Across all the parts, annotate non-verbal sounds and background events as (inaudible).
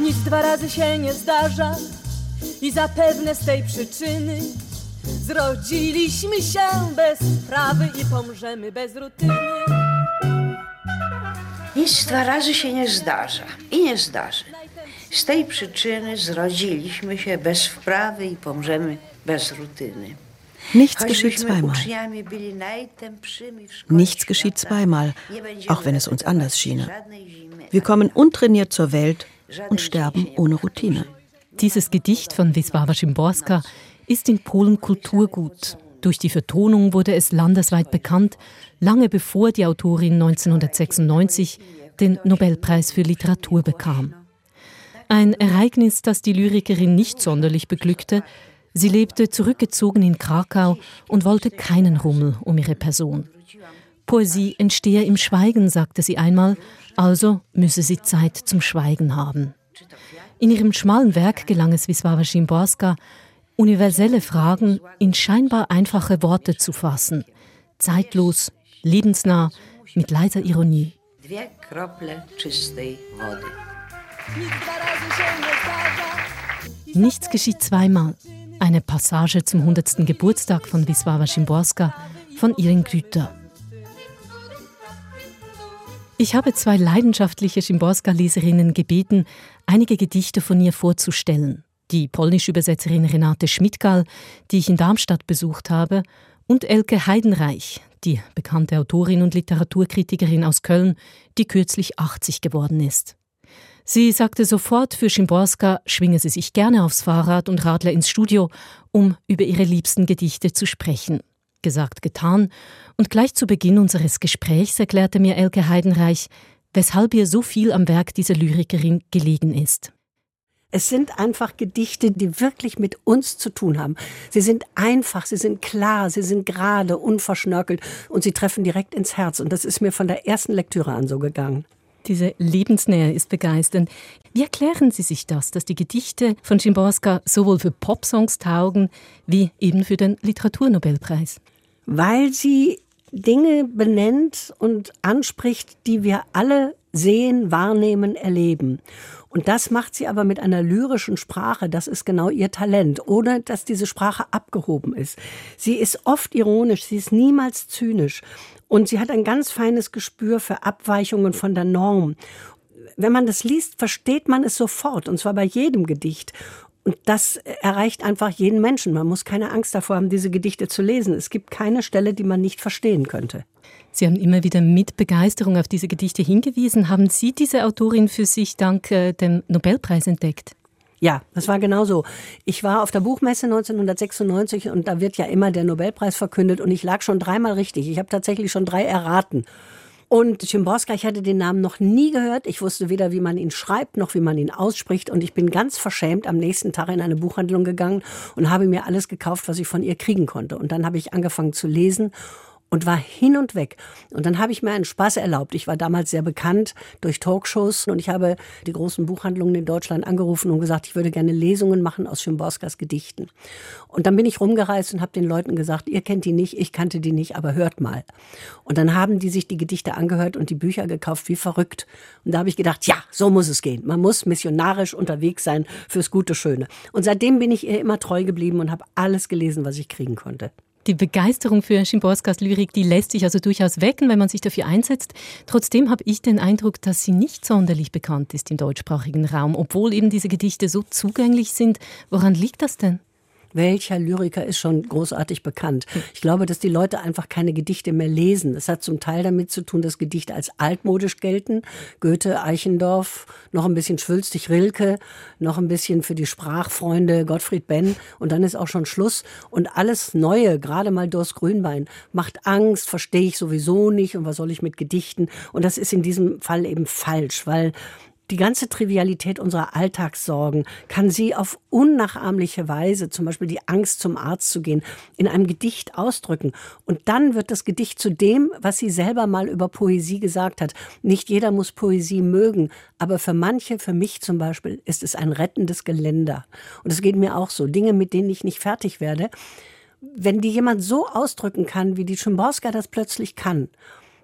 Nic dwa razy się nie zdarza i zapewne z tej przyczyny zrodziliśmy się bez sprawy i pomrzemy bez rutyny. Nic dwa razy się nie zdarza i nie zdarzy. Z tej przyczyny zrodziliśmy się bez wprawy i pomrzemy bez rutyny. Nichts geschieht zweimal. Nichts geschieht zweimal, auch wenn es uns anders schiene. Wir kommen untrainiert zur Welt und sterben ohne Routine. Dieses Gedicht von Wisława Szymborska ist in Polen Kulturgut. Durch die Vertonung wurde es landesweit bekannt, lange bevor die Autorin 1996 den Nobelpreis für Literatur bekam. Ein Ereignis, das die Lyrikerin nicht sonderlich beglückte. Sie lebte zurückgezogen in Krakau und wollte keinen Rummel um ihre Person. Poesie entstehe im Schweigen, sagte sie einmal, also müsse sie Zeit zum Schweigen haben. In ihrem schmalen Werk gelang es Wisława Szymborska, universelle Fragen in scheinbar einfache Worte zu fassen, zeitlos, lebensnah, mit leiser Ironie. Nichts geschieht zweimal. Eine Passage zum 100. Geburtstag von Wisława Szymborska von Irene Grüter. Ich habe zwei leidenschaftliche Szymborska-Leserinnen gebeten, einige Gedichte von ihr vorzustellen. Die polnische Übersetzerin Renate Schmidgal, die ich in Darmstadt besucht habe, und Elke Heidenreich, die bekannte Autorin und Literaturkritikerin aus Köln, die kürzlich 80 geworden ist. Sie sagte sofort, für Szymborska schwinge sie sich gerne aufs Fahrrad und radle ins Studio, um über ihre liebsten Gedichte zu sprechen. Gesagt, getan. Und gleich zu Beginn unseres Gesprächs erklärte mir Elke Heidenreich, weshalb ihr so viel am Werk dieser Lyrikerin gelegen ist. Es sind einfach Gedichte, die wirklich mit uns zu tun haben. Sie sind einfach, sie sind klar, sie sind gerade, unverschnörkelt und sie treffen direkt ins Herz. Und das ist mir von der ersten Lektüre an so gegangen. Diese Lebensnähe ist begeisternd. Wie erklären Sie sich das, dass die Gedichte von Szymborska sowohl für Popsongs taugen wie eben für den Literaturnobelpreis? weil sie Dinge benennt und anspricht, die wir alle sehen, wahrnehmen, erleben. Und das macht sie aber mit einer lyrischen Sprache. Das ist genau ihr Talent, ohne dass diese Sprache abgehoben ist. Sie ist oft ironisch, sie ist niemals zynisch. Und sie hat ein ganz feines Gespür für Abweichungen von der Norm. Wenn man das liest, versteht man es sofort, und zwar bei jedem Gedicht. Und das erreicht einfach jeden Menschen. Man muss keine Angst davor haben, diese Gedichte zu lesen. Es gibt keine Stelle, die man nicht verstehen könnte. Sie haben immer wieder mit Begeisterung auf diese Gedichte hingewiesen. Haben Sie diese Autorin für sich dank äh, dem Nobelpreis entdeckt? Ja, das war genau so. Ich war auf der Buchmesse 1996 und da wird ja immer der Nobelpreis verkündet und ich lag schon dreimal richtig. Ich habe tatsächlich schon drei erraten. Und Szymborska, ich hatte den Namen noch nie gehört. Ich wusste weder, wie man ihn schreibt, noch wie man ihn ausspricht. Und ich bin ganz verschämt am nächsten Tag in eine Buchhandlung gegangen und habe mir alles gekauft, was ich von ihr kriegen konnte. Und dann habe ich angefangen zu lesen und war hin und weg. Und dann habe ich mir einen Spaß erlaubt. Ich war damals sehr bekannt durch Talkshows und ich habe die großen Buchhandlungen in Deutschland angerufen und gesagt, ich würde gerne Lesungen machen aus Schimborskas Gedichten. Und dann bin ich rumgereist und habe den Leuten gesagt, ihr kennt die nicht, ich kannte die nicht, aber hört mal. Und dann haben die sich die Gedichte angehört und die Bücher gekauft wie verrückt. Und da habe ich gedacht, ja, so muss es gehen. Man muss missionarisch unterwegs sein fürs gute Schöne. Und seitdem bin ich ihr immer treu geblieben und habe alles gelesen, was ich kriegen konnte. Die Begeisterung für Schimborskas Lyrik, die lässt sich also durchaus wecken, wenn man sich dafür einsetzt. Trotzdem habe ich den Eindruck, dass sie nicht sonderlich bekannt ist im deutschsprachigen Raum, obwohl eben diese Gedichte so zugänglich sind. Woran liegt das denn? Welcher Lyriker ist schon großartig bekannt. Ich glaube, dass die Leute einfach keine Gedichte mehr lesen. Es hat zum Teil damit zu tun, dass Gedichte als altmodisch gelten. Goethe, Eichendorff, noch ein bisschen schwülstig Rilke, noch ein bisschen für die Sprachfreunde Gottfried Benn und dann ist auch schon Schluss. Und alles Neue, gerade mal Durst Grünbein, macht Angst, verstehe ich sowieso nicht und was soll ich mit Gedichten? Und das ist in diesem Fall eben falsch, weil die ganze Trivialität unserer Alltagssorgen kann sie auf unnachahmliche Weise, zum Beispiel die Angst zum Arzt zu gehen, in einem Gedicht ausdrücken. Und dann wird das Gedicht zu dem, was sie selber mal über Poesie gesagt hat. Nicht jeder muss Poesie mögen, aber für manche, für mich zum Beispiel, ist es ein rettendes Geländer. Und es geht mir auch so. Dinge, mit denen ich nicht fertig werde. Wenn die jemand so ausdrücken kann, wie die Schimborska das plötzlich kann,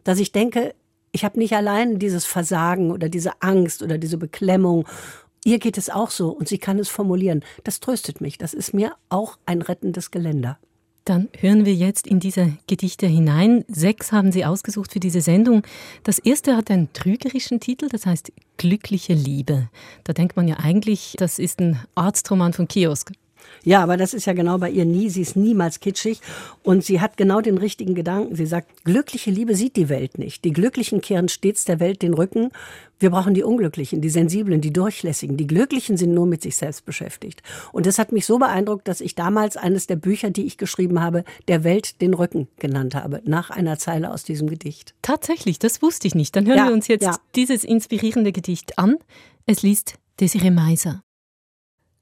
dass ich denke, ich habe nicht allein dieses Versagen oder diese Angst oder diese Beklemmung. Ihr geht es auch so und sie kann es formulieren. Das tröstet mich. Das ist mir auch ein rettendes Geländer. Dann hören wir jetzt in diese Gedichte hinein. Sechs haben Sie ausgesucht für diese Sendung. Das erste hat einen trügerischen Titel, das heißt Glückliche Liebe. Da denkt man ja eigentlich, das ist ein Arztroman von Kiosk. Ja, aber das ist ja genau bei ihr nie. Sie ist niemals kitschig und sie hat genau den richtigen Gedanken. Sie sagt, glückliche Liebe sieht die Welt nicht. Die Glücklichen kehren stets der Welt den Rücken. Wir brauchen die Unglücklichen, die Sensiblen, die Durchlässigen. Die Glücklichen sind nur mit sich selbst beschäftigt. Und das hat mich so beeindruckt, dass ich damals eines der Bücher, die ich geschrieben habe, der Welt den Rücken genannt habe, nach einer Zeile aus diesem Gedicht. Tatsächlich, das wusste ich nicht. Dann hören ja, wir uns jetzt ja. dieses inspirierende Gedicht an. Es liest Desiree Meiser.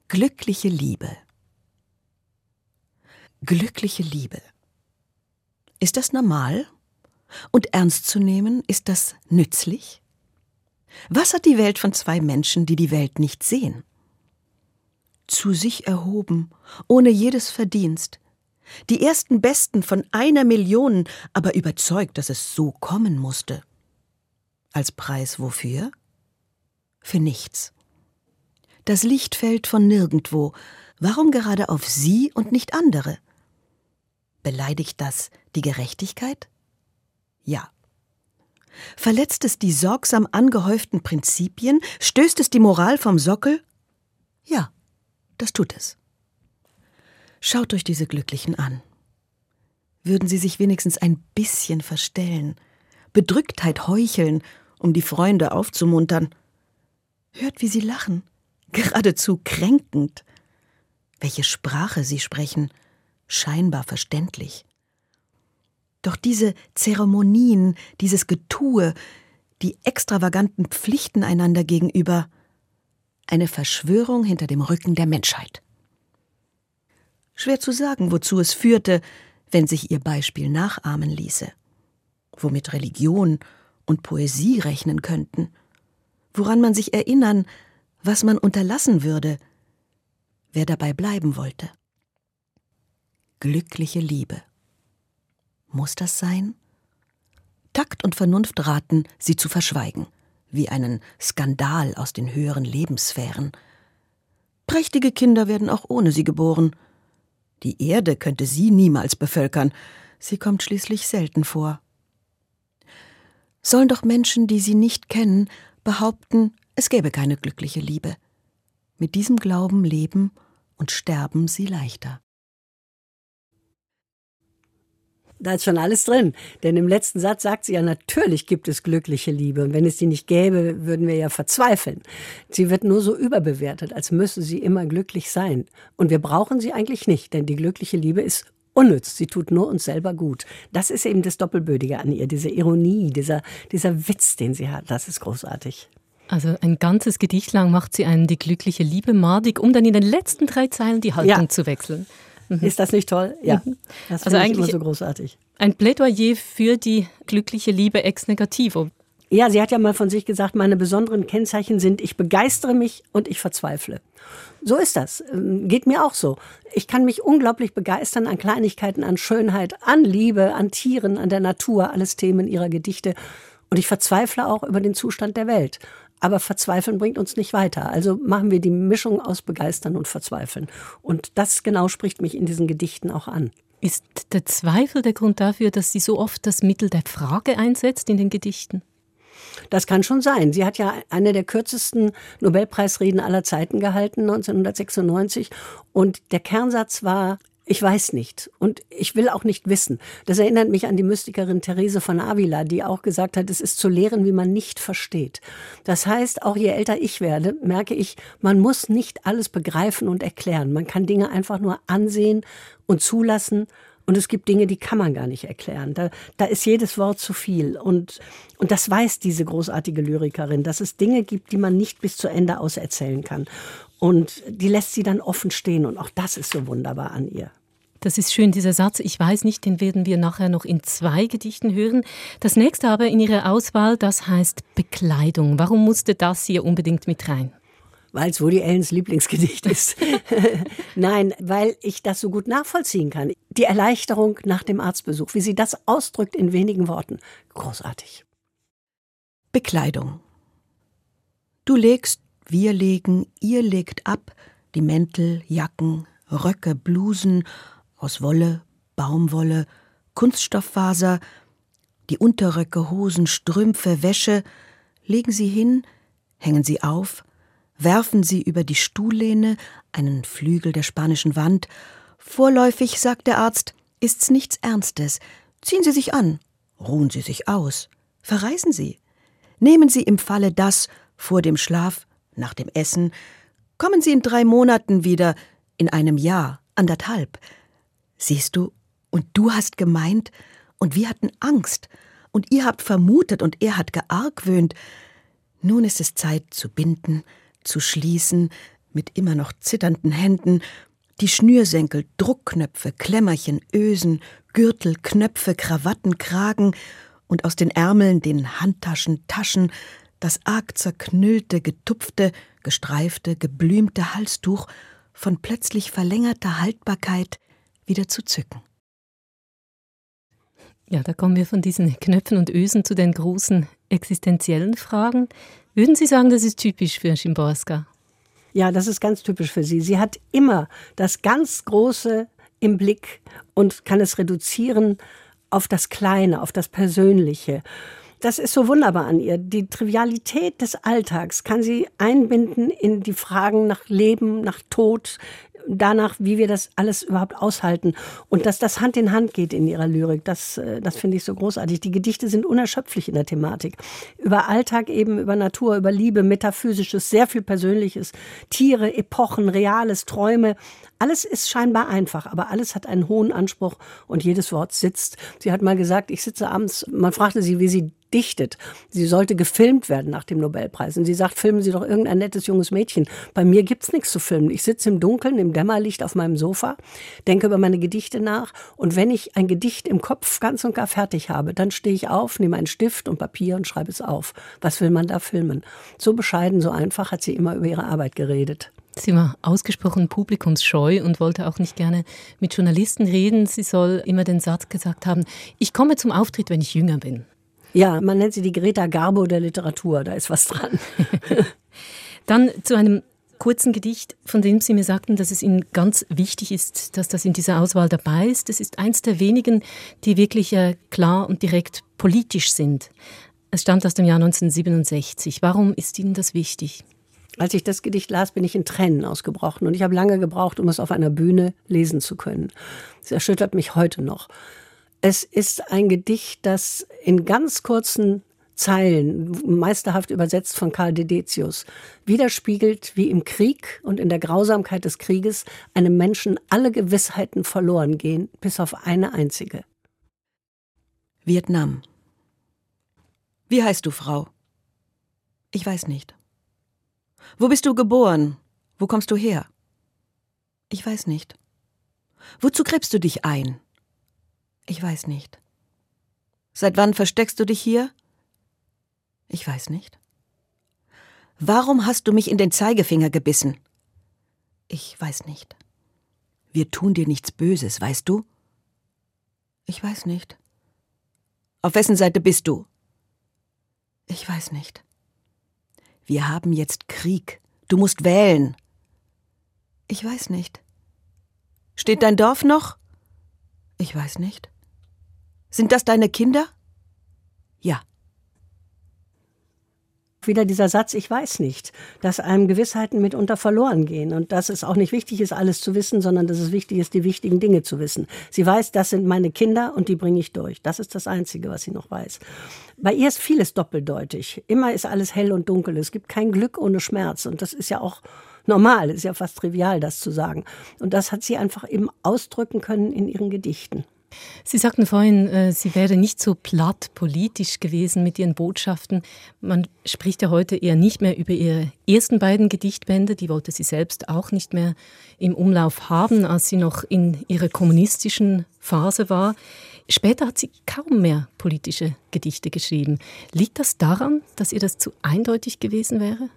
Glückliche Liebe. Glückliche Liebe. Ist das normal? Und ernst zu nehmen, ist das nützlich? Was hat die Welt von zwei Menschen, die die Welt nicht sehen? Zu sich erhoben, ohne jedes Verdienst. Die ersten Besten von einer Million, aber überzeugt, dass es so kommen musste. Als Preis wofür? Für nichts. Das Licht fällt von nirgendwo. Warum gerade auf sie und nicht andere? Beleidigt das die Gerechtigkeit? Ja. Verletzt es die sorgsam angehäuften Prinzipien? Stößt es die Moral vom Sockel? Ja, das tut es. Schaut euch diese Glücklichen an. Würden sie sich wenigstens ein bisschen verstellen, Bedrücktheit heucheln, um die Freunde aufzumuntern. Hört, wie sie lachen, geradezu kränkend. Welche Sprache sie sprechen, scheinbar verständlich. Doch diese Zeremonien, dieses Getue, die extravaganten Pflichten einander gegenüber, eine Verschwörung hinter dem Rücken der Menschheit. Schwer zu sagen, wozu es führte, wenn sich ihr Beispiel nachahmen ließe, womit Religion und Poesie rechnen könnten, woran man sich erinnern, was man unterlassen würde, wer dabei bleiben wollte glückliche Liebe. Muss das sein? Takt und Vernunft raten, sie zu verschweigen, wie einen Skandal aus den höheren Lebenssphären. Prächtige Kinder werden auch ohne sie geboren. Die Erde könnte sie niemals bevölkern, sie kommt schließlich selten vor. Sollen doch Menschen, die sie nicht kennen, behaupten, es gäbe keine glückliche Liebe. Mit diesem Glauben leben und sterben sie leichter. Da ist schon alles drin. Denn im letzten Satz sagt sie ja, natürlich gibt es glückliche Liebe. Und wenn es die nicht gäbe, würden wir ja verzweifeln. Sie wird nur so überbewertet, als müsse sie immer glücklich sein. Und wir brauchen sie eigentlich nicht, denn die glückliche Liebe ist unnütz. Sie tut nur uns selber gut. Das ist eben das Doppelbödige an ihr, diese Ironie, dieser, dieser Witz, den sie hat. Das ist großartig. Also ein ganzes Gedicht lang macht sie einen die glückliche Liebe madig, um dann in den letzten drei Zeilen die Haltung ja. zu wechseln. Mhm. Ist das nicht toll? Ja. Mhm. Das also eigentlich so großartig. Ein Plädoyer für die glückliche Liebe ex negativo. Ja, sie hat ja mal von sich gesagt, meine besonderen Kennzeichen sind, ich begeistere mich und ich verzweifle. So ist das. Ähm, geht mir auch so. Ich kann mich unglaublich begeistern an Kleinigkeiten, an Schönheit, an Liebe, an Tieren, an der Natur, alles Themen ihrer Gedichte. Und ich verzweifle auch über den Zustand der Welt. Aber verzweifeln bringt uns nicht weiter. Also machen wir die Mischung aus Begeistern und Verzweifeln. Und das genau spricht mich in diesen Gedichten auch an. Ist der Zweifel der Grund dafür, dass sie so oft das Mittel der Frage einsetzt in den Gedichten? Das kann schon sein. Sie hat ja eine der kürzesten Nobelpreisreden aller Zeiten gehalten, 1996. Und der Kernsatz war, ich weiß nicht und ich will auch nicht wissen. Das erinnert mich an die Mystikerin Therese von Avila, die auch gesagt hat, es ist zu lehren, wie man nicht versteht. Das heißt, auch je älter ich werde, merke ich, man muss nicht alles begreifen und erklären. Man kann Dinge einfach nur ansehen und zulassen und es gibt Dinge, die kann man gar nicht erklären. Da, da ist jedes Wort zu viel. Und, und das weiß diese großartige Lyrikerin, dass es Dinge gibt, die man nicht bis zu Ende auserzählen kann. Und die lässt sie dann offen stehen. Und auch das ist so wunderbar an ihr. Das ist schön, dieser Satz. Ich weiß nicht, den werden wir nachher noch in zwei Gedichten hören. Das nächste aber in Ihrer Auswahl, das heißt Bekleidung. Warum musste das hier unbedingt mit rein? Weil es Woody Allens Lieblingsgedicht ist. (laughs) Nein, weil ich das so gut nachvollziehen kann. Die Erleichterung nach dem Arztbesuch, wie sie das ausdrückt in wenigen Worten. Großartig. Bekleidung. Du legst, wir legen, ihr legt ab, die Mäntel, Jacken, Röcke, Blusen aus Wolle, Baumwolle, Kunststofffaser, die Unterröcke, Hosen, Strümpfe, Wäsche, legen sie hin, hängen sie auf, werfen sie über die Stuhllehne, einen Flügel der spanischen Wand. Vorläufig, sagt der Arzt, ist's nichts Ernstes. Ziehen Sie sich an, ruhen Sie sich aus, verreisen Sie. Nehmen Sie im Falle das vor dem Schlaf, nach dem Essen. Kommen Sie in drei Monaten wieder, in einem Jahr, anderthalb. Siehst du, und du hast gemeint, und wir hatten Angst, und ihr habt vermutet, und er hat geargwöhnt. Nun ist es Zeit zu binden, zu schließen, mit immer noch zitternden Händen, die Schnürsenkel, Druckknöpfe, Klemmerchen, Ösen, Gürtel, Knöpfe, Krawatten, Kragen und aus den Ärmeln, den Handtaschen, Taschen, das arg zerknüllte, getupfte, gestreifte, geblümte Halstuch von plötzlich verlängerter Haltbarkeit wieder zu zücken. Ja, da kommen wir von diesen Knöpfen und Ösen zu den großen existenziellen Fragen. Würden Sie sagen, das ist typisch für Schimborska? Ja, das ist ganz typisch für sie. Sie hat immer das ganz Große im Blick und kann es reduzieren auf das Kleine, auf das Persönliche. Das ist so wunderbar an ihr. Die Trivialität des Alltags kann sie einbinden in die Fragen nach Leben, nach Tod, danach, wie wir das alles überhaupt aushalten. Und dass das Hand in Hand geht in ihrer Lyrik, das, äh, das finde ich so großartig. Die Gedichte sind unerschöpflich in der Thematik. Über Alltag eben, über Natur, über Liebe, Metaphysisches, sehr viel Persönliches, Tiere, Epochen, Reales, Träume. Alles ist scheinbar einfach, aber alles hat einen hohen Anspruch und jedes Wort sitzt. Sie hat mal gesagt, ich sitze abends, man fragte sie, wie sie dichtet. Sie sollte gefilmt werden nach dem Nobelpreis. Und sie sagt, filmen Sie doch irgendein nettes junges Mädchen. Bei mir gibt's nichts zu filmen. Ich sitze im Dunkeln, im Dämmerlicht auf meinem Sofa, denke über meine Gedichte nach. Und wenn ich ein Gedicht im Kopf ganz und gar fertig habe, dann stehe ich auf, nehme einen Stift und Papier und schreibe es auf. Was will man da filmen? So bescheiden, so einfach hat sie immer über ihre Arbeit geredet. Sie war ausgesprochen publikumsscheu und wollte auch nicht gerne mit Journalisten reden. Sie soll immer den Satz gesagt haben, ich komme zum Auftritt, wenn ich jünger bin. Ja, man nennt sie die Greta Garbo der Literatur, da ist was dran. (laughs) Dann zu einem kurzen Gedicht, von dem Sie mir sagten, dass es Ihnen ganz wichtig ist, dass das in dieser Auswahl dabei ist. Das ist eins der wenigen, die wirklich äh, klar und direkt politisch sind. Es stammt aus dem Jahr 1967. Warum ist Ihnen das wichtig? Als ich das Gedicht las, bin ich in Tränen ausgebrochen und ich habe lange gebraucht, um es auf einer Bühne lesen zu können. Es erschüttert mich heute noch. Es ist ein Gedicht, das in ganz kurzen Zeilen, meisterhaft übersetzt von Karl Dedetius, widerspiegelt, wie im Krieg und in der Grausamkeit des Krieges einem Menschen alle Gewissheiten verloren gehen, bis auf eine einzige. Vietnam. Wie heißt du, Frau? Ich weiß nicht. Wo bist du geboren? Wo kommst du her? Ich weiß nicht. Wozu gräbst du dich ein? Ich weiß nicht. Seit wann versteckst du dich hier? Ich weiß nicht. Warum hast du mich in den Zeigefinger gebissen? Ich weiß nicht. Wir tun dir nichts Böses, weißt du? Ich weiß nicht. Auf wessen Seite bist du? Ich weiß nicht. Wir haben jetzt Krieg. Du musst wählen. Ich weiß nicht. Steht dein Dorf noch? Ich weiß nicht. Sind das deine Kinder? Ja. Wieder dieser Satz, ich weiß nicht, dass einem Gewissheiten mitunter verloren gehen und dass es auch nicht wichtig ist, alles zu wissen, sondern dass es wichtig ist, die wichtigen Dinge zu wissen. Sie weiß, das sind meine Kinder und die bringe ich durch. Das ist das Einzige, was sie noch weiß. Bei ihr ist vieles doppeldeutig. Immer ist alles hell und dunkel. Es gibt kein Glück ohne Schmerz und das ist ja auch normal, ist ja fast trivial, das zu sagen. Und das hat sie einfach eben ausdrücken können in ihren Gedichten. Sie sagten vorhin, äh, sie wäre nicht so platt politisch gewesen mit ihren Botschaften. Man spricht ja heute eher nicht mehr über ihre ersten beiden Gedichtbände. Die wollte sie selbst auch nicht mehr im Umlauf haben, als sie noch in ihrer kommunistischen Phase war. Später hat sie kaum mehr politische Gedichte geschrieben. Liegt das daran, dass ihr das zu eindeutig gewesen wäre?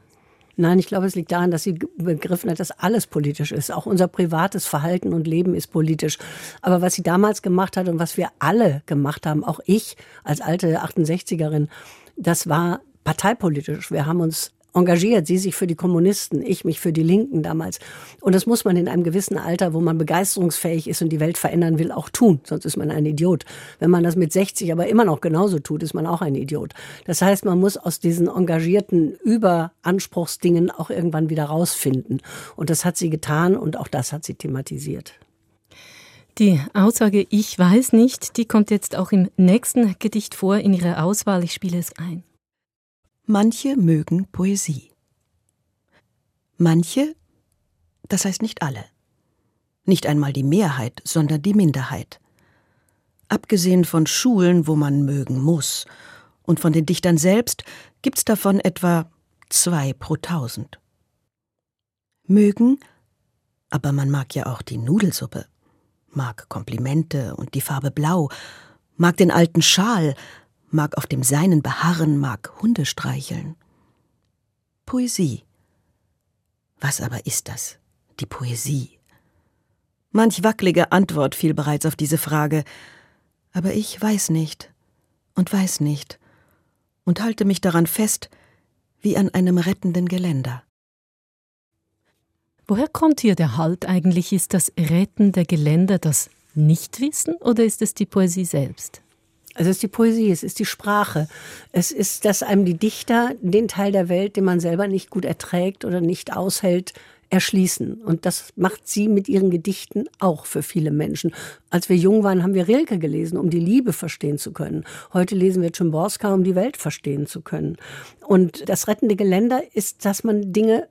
Nein, ich glaube, es liegt daran, dass sie begriffen hat, dass alles politisch ist. Auch unser privates Verhalten und Leben ist politisch. Aber was sie damals gemacht hat und was wir alle gemacht haben, auch ich als alte 68erin, das war parteipolitisch. Wir haben uns engagiert, sie sich für die Kommunisten, ich mich für die Linken damals. Und das muss man in einem gewissen Alter, wo man begeisterungsfähig ist und die Welt verändern will, auch tun. Sonst ist man ein Idiot. Wenn man das mit 60 aber immer noch genauso tut, ist man auch ein Idiot. Das heißt, man muss aus diesen engagierten Überanspruchsdingen auch irgendwann wieder rausfinden. Und das hat sie getan und auch das hat sie thematisiert. Die Aussage Ich weiß nicht, die kommt jetzt auch im nächsten Gedicht vor in ihrer Auswahl. Ich spiele es ein. Manche mögen Poesie. Manche, das heißt nicht alle. Nicht einmal die Mehrheit, sondern die Minderheit. Abgesehen von Schulen, wo man mögen muss, und von den Dichtern selbst gibt's davon etwa zwei pro tausend. Mögen, aber man mag ja auch die Nudelsuppe, mag Komplimente und die Farbe Blau, mag den alten Schal, mag auf dem Seinen beharren, mag Hunde streicheln. Poesie. Was aber ist das, die Poesie? Manch wackelige Antwort fiel bereits auf diese Frage, aber ich weiß nicht und weiß nicht und halte mich daran fest wie an einem rettenden Geländer. Woher kommt hier der Halt eigentlich? Ist das Retten der Geländer das Nichtwissen oder ist es die Poesie selbst? Es ist die Poesie, es ist die Sprache. Es ist, dass einem die Dichter den Teil der Welt, den man selber nicht gut erträgt oder nicht aushält, erschließen. Und das macht sie mit ihren Gedichten auch für viele Menschen. Als wir jung waren, haben wir Rilke gelesen, um die Liebe verstehen zu können. Heute lesen wir Czimborska, um die Welt verstehen zu können. Und das rettende Geländer ist, dass man Dinge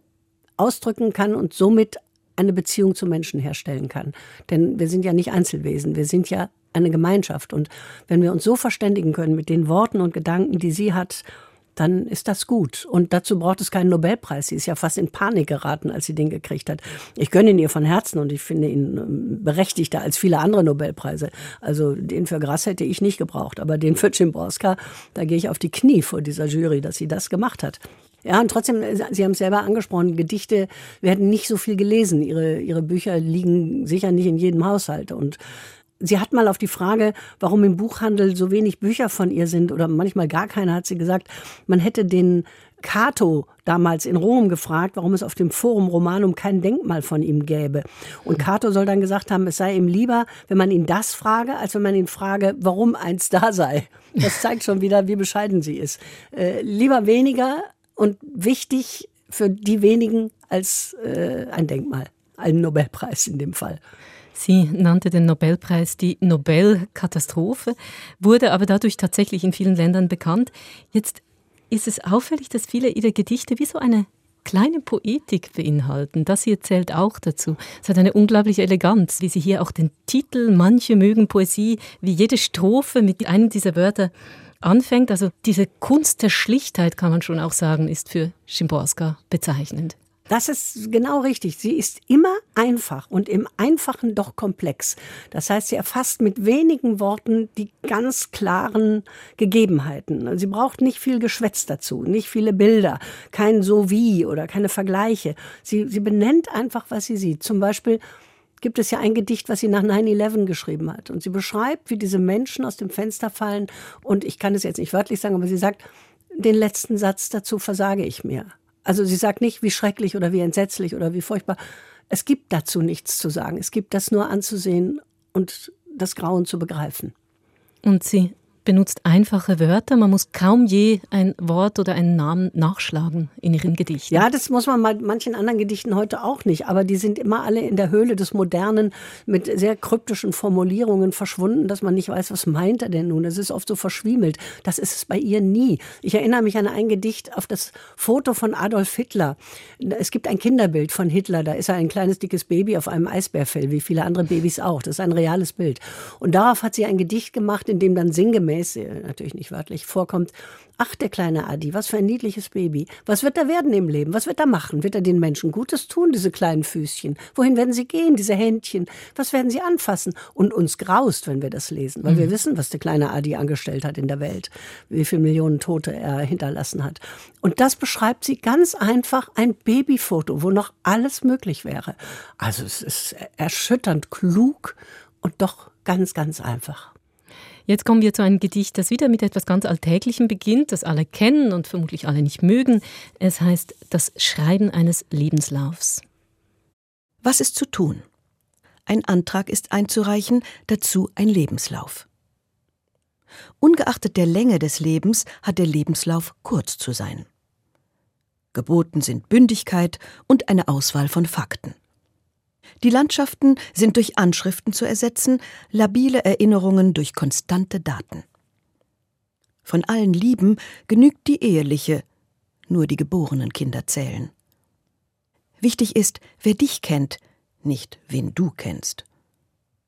ausdrücken kann und somit eine Beziehung zu Menschen herstellen kann. Denn wir sind ja nicht Einzelwesen, wir sind ja eine Gemeinschaft. Und wenn wir uns so verständigen können mit den Worten und Gedanken, die sie hat, dann ist das gut. Und dazu braucht es keinen Nobelpreis. Sie ist ja fast in Panik geraten, als sie den gekriegt hat. Ich gönne ihn ihr von Herzen und ich finde ihn ähm, berechtigter als viele andere Nobelpreise. Also den für Grass hätte ich nicht gebraucht, aber den für Chimborska, da gehe ich auf die Knie vor dieser Jury, dass sie das gemacht hat. Ja, und trotzdem, äh, Sie haben es selber angesprochen, Gedichte werden nicht so viel gelesen. Ihre, ihre Bücher liegen sicher nicht in jedem Haushalt. Und Sie hat mal auf die Frage, warum im Buchhandel so wenig Bücher von ihr sind oder manchmal gar keine, hat sie gesagt, man hätte den Cato damals in Rom gefragt, warum es auf dem Forum Romanum kein Denkmal von ihm gäbe. Und Cato soll dann gesagt haben, es sei ihm lieber, wenn man ihn das frage, als wenn man ihn frage, warum eins da sei. Das (laughs) zeigt schon wieder, wie bescheiden sie ist. Äh, lieber weniger und wichtig für die wenigen als äh, ein Denkmal. Ein Nobelpreis in dem Fall. Sie nannte den Nobelpreis die Nobelkatastrophe, wurde aber dadurch tatsächlich in vielen Ländern bekannt. Jetzt ist es auffällig, dass viele ihrer Gedichte wie so eine kleine Poetik beinhalten. Das hier zählt auch dazu. Es hat eine unglaubliche Eleganz, wie sie hier auch den Titel Manche mögen Poesie, wie jede Strophe mit einem dieser Wörter anfängt. Also diese Kunst der Schlichtheit, kann man schon auch sagen, ist für Szymborska bezeichnend. Das ist genau richtig. Sie ist immer einfach und im Einfachen doch komplex. Das heißt, sie erfasst mit wenigen Worten die ganz klaren Gegebenheiten. Sie braucht nicht viel Geschwätz dazu, nicht viele Bilder, kein so wie oder keine Vergleiche. Sie, sie benennt einfach, was sie sieht. Zum Beispiel gibt es ja ein Gedicht, was sie nach 9-11 geschrieben hat. Und sie beschreibt, wie diese Menschen aus dem Fenster fallen. Und ich kann es jetzt nicht wörtlich sagen, aber sie sagt, den letzten Satz dazu versage ich mir. Also sie sagt nicht, wie schrecklich oder wie entsetzlich oder wie furchtbar. Es gibt dazu nichts zu sagen. Es gibt das nur anzusehen und das Grauen zu begreifen. Und sie benutzt einfache Wörter. Man muss kaum je ein Wort oder einen Namen nachschlagen in ihren Gedichten. Ja, das muss man bei manchen anderen Gedichten heute auch nicht. Aber die sind immer alle in der Höhle des Modernen mit sehr kryptischen Formulierungen verschwunden, dass man nicht weiß, was meint er denn nun. Es ist oft so verschwiemelt. Das ist es bei ihr nie. Ich erinnere mich an ein Gedicht auf das Foto von Adolf Hitler. Es gibt ein Kinderbild von Hitler. Da ist er ein kleines, dickes Baby auf einem Eisbärfell, wie viele andere Babys auch. Das ist ein reales Bild. Und darauf hat sie ein Gedicht gemacht, in dem dann sinngemäß sinngemäß, natürlich nicht wörtlich, vorkommt, ach, der kleine Adi, was für ein niedliches Baby. Was wird er werden im Leben? Was wird er machen? Wird er den Menschen Gutes tun, diese kleinen Füßchen? Wohin werden sie gehen, diese Händchen? Was werden sie anfassen? Und uns graust, wenn wir das lesen, weil mhm. wir wissen, was der kleine Adi angestellt hat in der Welt, wie viele Millionen Tote er hinterlassen hat. Und das beschreibt sie ganz einfach ein Babyfoto, wo noch alles möglich wäre. Also es ist erschütternd klug und doch ganz, ganz einfach. Jetzt kommen wir zu einem Gedicht, das wieder mit etwas ganz Alltäglichem beginnt, das alle kennen und vermutlich alle nicht mögen. Es heißt Das Schreiben eines Lebenslaufs. Was ist zu tun? Ein Antrag ist einzureichen, dazu ein Lebenslauf. Ungeachtet der Länge des Lebens hat der Lebenslauf kurz zu sein. Geboten sind Bündigkeit und eine Auswahl von Fakten. Die Landschaften sind durch Anschriften zu ersetzen, labile Erinnerungen durch konstante Daten. Von allen Lieben genügt die eheliche, nur die geborenen Kinder zählen. Wichtig ist, wer dich kennt, nicht wen du kennst.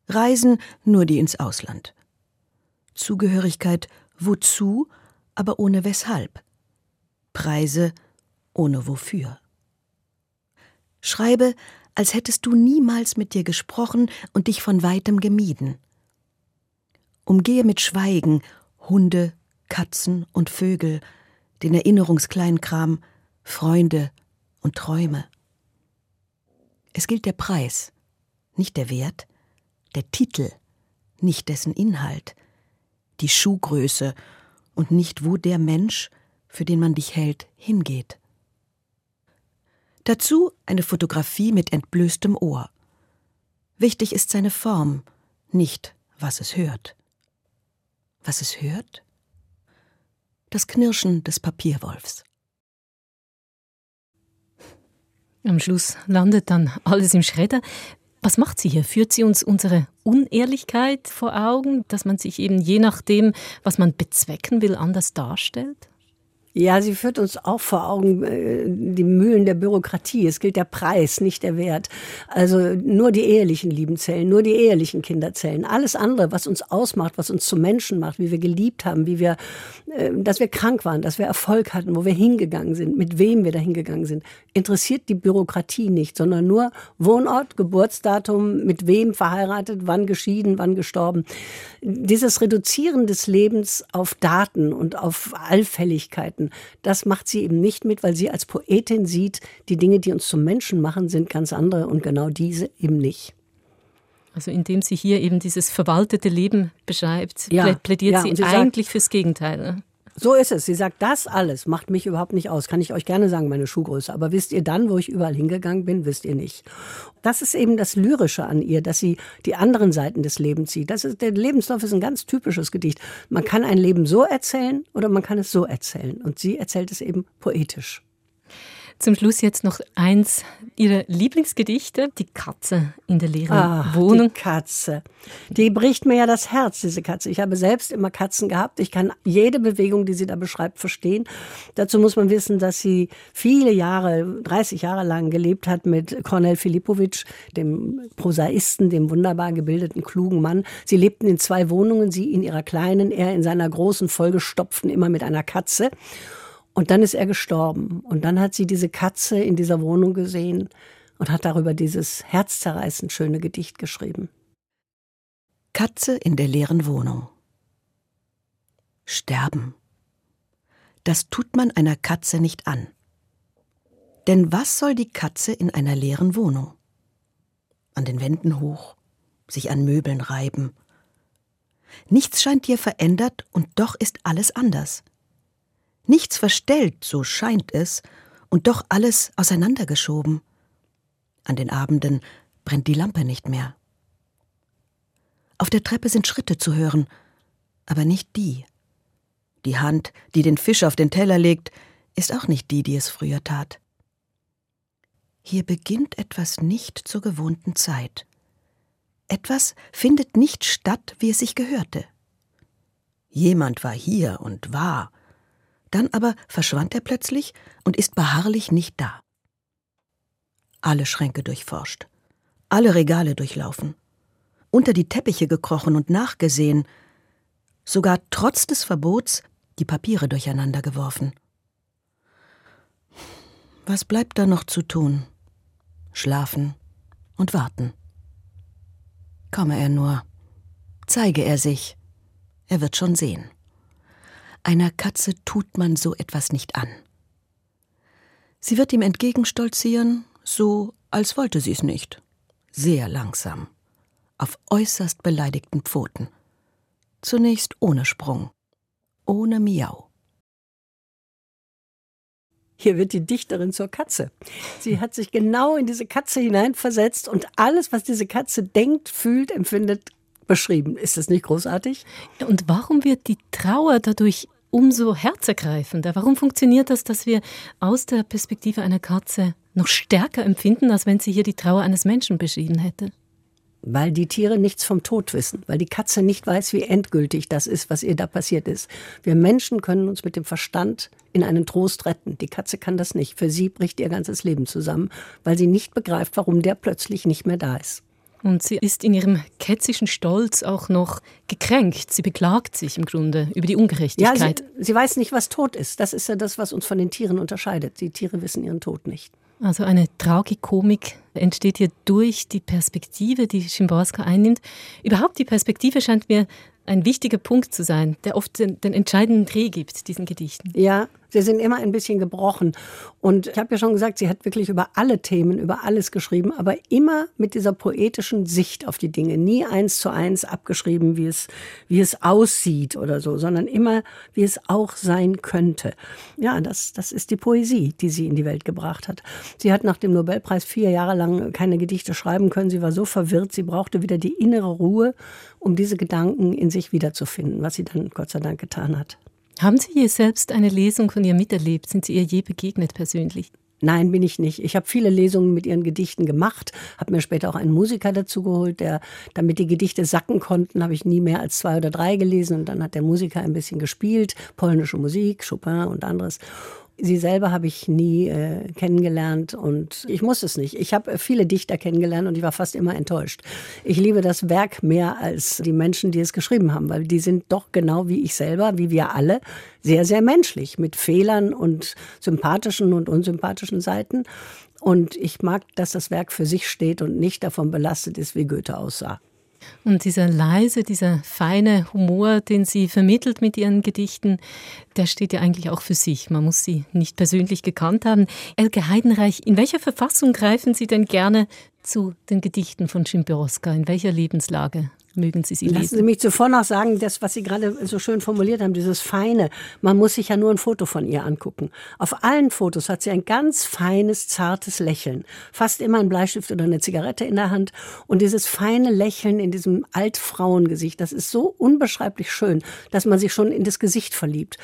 Reisen nur die ins Ausland. Zugehörigkeit wozu, aber ohne weshalb. Preise ohne wofür. Schreibe als hättest du niemals mit dir gesprochen und dich von weitem gemieden. Umgehe mit Schweigen Hunde, Katzen und Vögel, den Erinnerungskleinkram, Freunde und Träume. Es gilt der Preis, nicht der Wert, der Titel, nicht dessen Inhalt, die Schuhgröße und nicht wo der Mensch, für den man dich hält, hingeht. Dazu eine Fotografie mit entblößtem Ohr. Wichtig ist seine Form, nicht was es hört. Was es hört? Das Knirschen des Papierwolfs. Am Schluss landet dann alles im Schredder. Was macht sie hier? Führt sie uns unsere Unehrlichkeit vor Augen, dass man sich eben je nachdem, was man bezwecken will, anders darstellt? Ja, sie führt uns auch vor Augen äh, die Mühlen der Bürokratie. Es gilt der Preis, nicht der Wert. Also nur die ehelichen Lieben zählen, nur die ehelichen Kinder zählen. Alles andere, was uns ausmacht, was uns zu Menschen macht, wie wir geliebt haben, wie wir, dass wir krank waren, dass wir Erfolg hatten, wo wir hingegangen sind, mit wem wir da hingegangen sind, interessiert die Bürokratie nicht, sondern nur Wohnort, Geburtsdatum, mit wem verheiratet, wann geschieden, wann gestorben. Dieses Reduzieren des Lebens auf Daten und auf Allfälligkeiten. Das macht sie eben nicht mit, weil sie als Poetin sieht, die Dinge, die uns zum Menschen machen, sind ganz andere und genau diese eben nicht. Also indem sie hier eben dieses verwaltete Leben beschreibt, ja, plädiert ja, sie, sie, eigentlich sagt, fürs Gegenteil. Ne? So ist es. Sie sagt, das alles macht mich überhaupt nicht aus. Kann ich euch gerne sagen, meine Schuhgröße. Aber wisst ihr dann, wo ich überall hingegangen bin, wisst ihr nicht. Das ist eben das Lyrische an ihr, dass sie die anderen Seiten des Lebens sieht. Das ist, der Lebenslauf ist ein ganz typisches Gedicht. Man kann ein Leben so erzählen oder man kann es so erzählen. Und sie erzählt es eben poetisch. Zum Schluss jetzt noch eins Ihrer Lieblingsgedichte, die Katze in der leeren Ach, Wohnung. Die Katze. Die bricht mir ja das Herz, diese Katze. Ich habe selbst immer Katzen gehabt. Ich kann jede Bewegung, die sie da beschreibt, verstehen. Dazu muss man wissen, dass sie viele Jahre, 30 Jahre lang gelebt hat mit Kornel Filipovic, dem Prosaisten, dem wunderbar gebildeten, klugen Mann. Sie lebten in zwei Wohnungen, sie in ihrer kleinen, er in seiner großen, vollgestopften, immer mit einer Katze. Und dann ist er gestorben. Und dann hat sie diese Katze in dieser Wohnung gesehen und hat darüber dieses herzzerreißend schöne Gedicht geschrieben. Katze in der leeren Wohnung. Sterben. Das tut man einer Katze nicht an. Denn was soll die Katze in einer leeren Wohnung? An den Wänden hoch, sich an Möbeln reiben. Nichts scheint ihr verändert und doch ist alles anders nichts verstellt, so scheint es, und doch alles auseinandergeschoben. An den Abenden brennt die Lampe nicht mehr. Auf der Treppe sind Schritte zu hören, aber nicht die. Die Hand, die den Fisch auf den Teller legt, ist auch nicht die, die es früher tat. Hier beginnt etwas nicht zur gewohnten Zeit. Etwas findet nicht statt, wie es sich gehörte. Jemand war hier und war, dann aber verschwand er plötzlich und ist beharrlich nicht da. Alle Schränke durchforscht, alle Regale durchlaufen, unter die Teppiche gekrochen und nachgesehen. sogar trotz des Verbots, die Papiere durcheinander geworfen. Was bleibt da noch zu tun? Schlafen und warten. Komme er nur, zeige er sich, er wird schon sehen. Einer Katze tut man so etwas nicht an. Sie wird ihm entgegenstolzieren, so als wollte sie es nicht. Sehr langsam, auf äußerst beleidigten Pfoten. Zunächst ohne Sprung, ohne Miau. Hier wird die Dichterin zur Katze. Sie hat sich genau in diese Katze hineinversetzt und alles, was diese Katze denkt, fühlt, empfindet, beschrieben. Ist das nicht großartig? Und warum wird die Trauer dadurch umso herzergreifender? Warum funktioniert das, dass wir aus der Perspektive einer Katze noch stärker empfinden, als wenn sie hier die Trauer eines Menschen beschrieben hätte? Weil die Tiere nichts vom Tod wissen, weil die Katze nicht weiß, wie endgültig das ist, was ihr da passiert ist. Wir Menschen können uns mit dem Verstand in einen Trost retten. Die Katze kann das nicht. Für sie bricht ihr ganzes Leben zusammen, weil sie nicht begreift, warum der plötzlich nicht mehr da ist. Und sie ist in ihrem ketzischen Stolz auch noch gekränkt. Sie beklagt sich im Grunde über die Ungerechtigkeit. Ja, sie, sie weiß nicht, was Tod ist. Das ist ja das, was uns von den Tieren unterscheidet. Die Tiere wissen ihren Tod nicht. Also eine Tragikomik entsteht hier durch die Perspektive, die Schimborska einnimmt. Überhaupt die Perspektive scheint mir ein wichtiger Punkt zu sein, der oft den, den entscheidenden Dreh gibt, diesen Gedichten. Ja, sie sind immer ein bisschen gebrochen. Und ich habe ja schon gesagt, sie hat wirklich über alle Themen, über alles geschrieben, aber immer mit dieser poetischen Sicht auf die Dinge. Nie eins zu eins abgeschrieben, wie es, wie es aussieht oder so, sondern immer, wie es auch sein könnte. Ja, das, das ist die Poesie, die sie in die Welt gebracht hat. Sie hat nach dem Nobelpreis vier Jahre lang keine Gedichte schreiben können. Sie war so verwirrt, sie brauchte wieder die innere Ruhe, um diese Gedanken in sich wiederzufinden, was sie dann Gott sei Dank getan hat. Haben Sie je selbst eine Lesung von ihr miterlebt? Sind Sie ihr je begegnet persönlich? Nein, bin ich nicht. Ich habe viele Lesungen mit ihren Gedichten gemacht, habe mir später auch einen Musiker dazu geholt, der, damit die Gedichte sacken konnten, habe ich nie mehr als zwei oder drei gelesen und dann hat der Musiker ein bisschen gespielt, polnische Musik, Chopin und anderes. Sie selber habe ich nie äh, kennengelernt und ich muss es nicht. Ich habe viele Dichter kennengelernt und ich war fast immer enttäuscht. Ich liebe das Werk mehr als die Menschen, die es geschrieben haben, weil die sind doch genau wie ich selber, wie wir alle, sehr, sehr menschlich mit Fehlern und sympathischen und unsympathischen Seiten. Und ich mag, dass das Werk für sich steht und nicht davon belastet ist, wie Goethe aussah. Und dieser leise, dieser feine Humor, den sie vermittelt mit ihren Gedichten, der steht ja eigentlich auch für sich. Man muss sie nicht persönlich gekannt haben. Elke Heidenreich, in welcher Verfassung greifen Sie denn gerne zu den Gedichten von Schimborska? In welcher Lebenslage? Mögen Sie sie lesen. Lassen Sie mich zuvor noch sagen, das, was Sie gerade so schön formuliert haben, dieses Feine. Man muss sich ja nur ein Foto von ihr angucken. Auf allen Fotos hat sie ein ganz feines, zartes Lächeln. Fast immer ein Bleistift oder eine Zigarette in der Hand. Und dieses feine Lächeln in diesem Altfrauengesicht, das ist so unbeschreiblich schön, dass man sich schon in das Gesicht verliebt.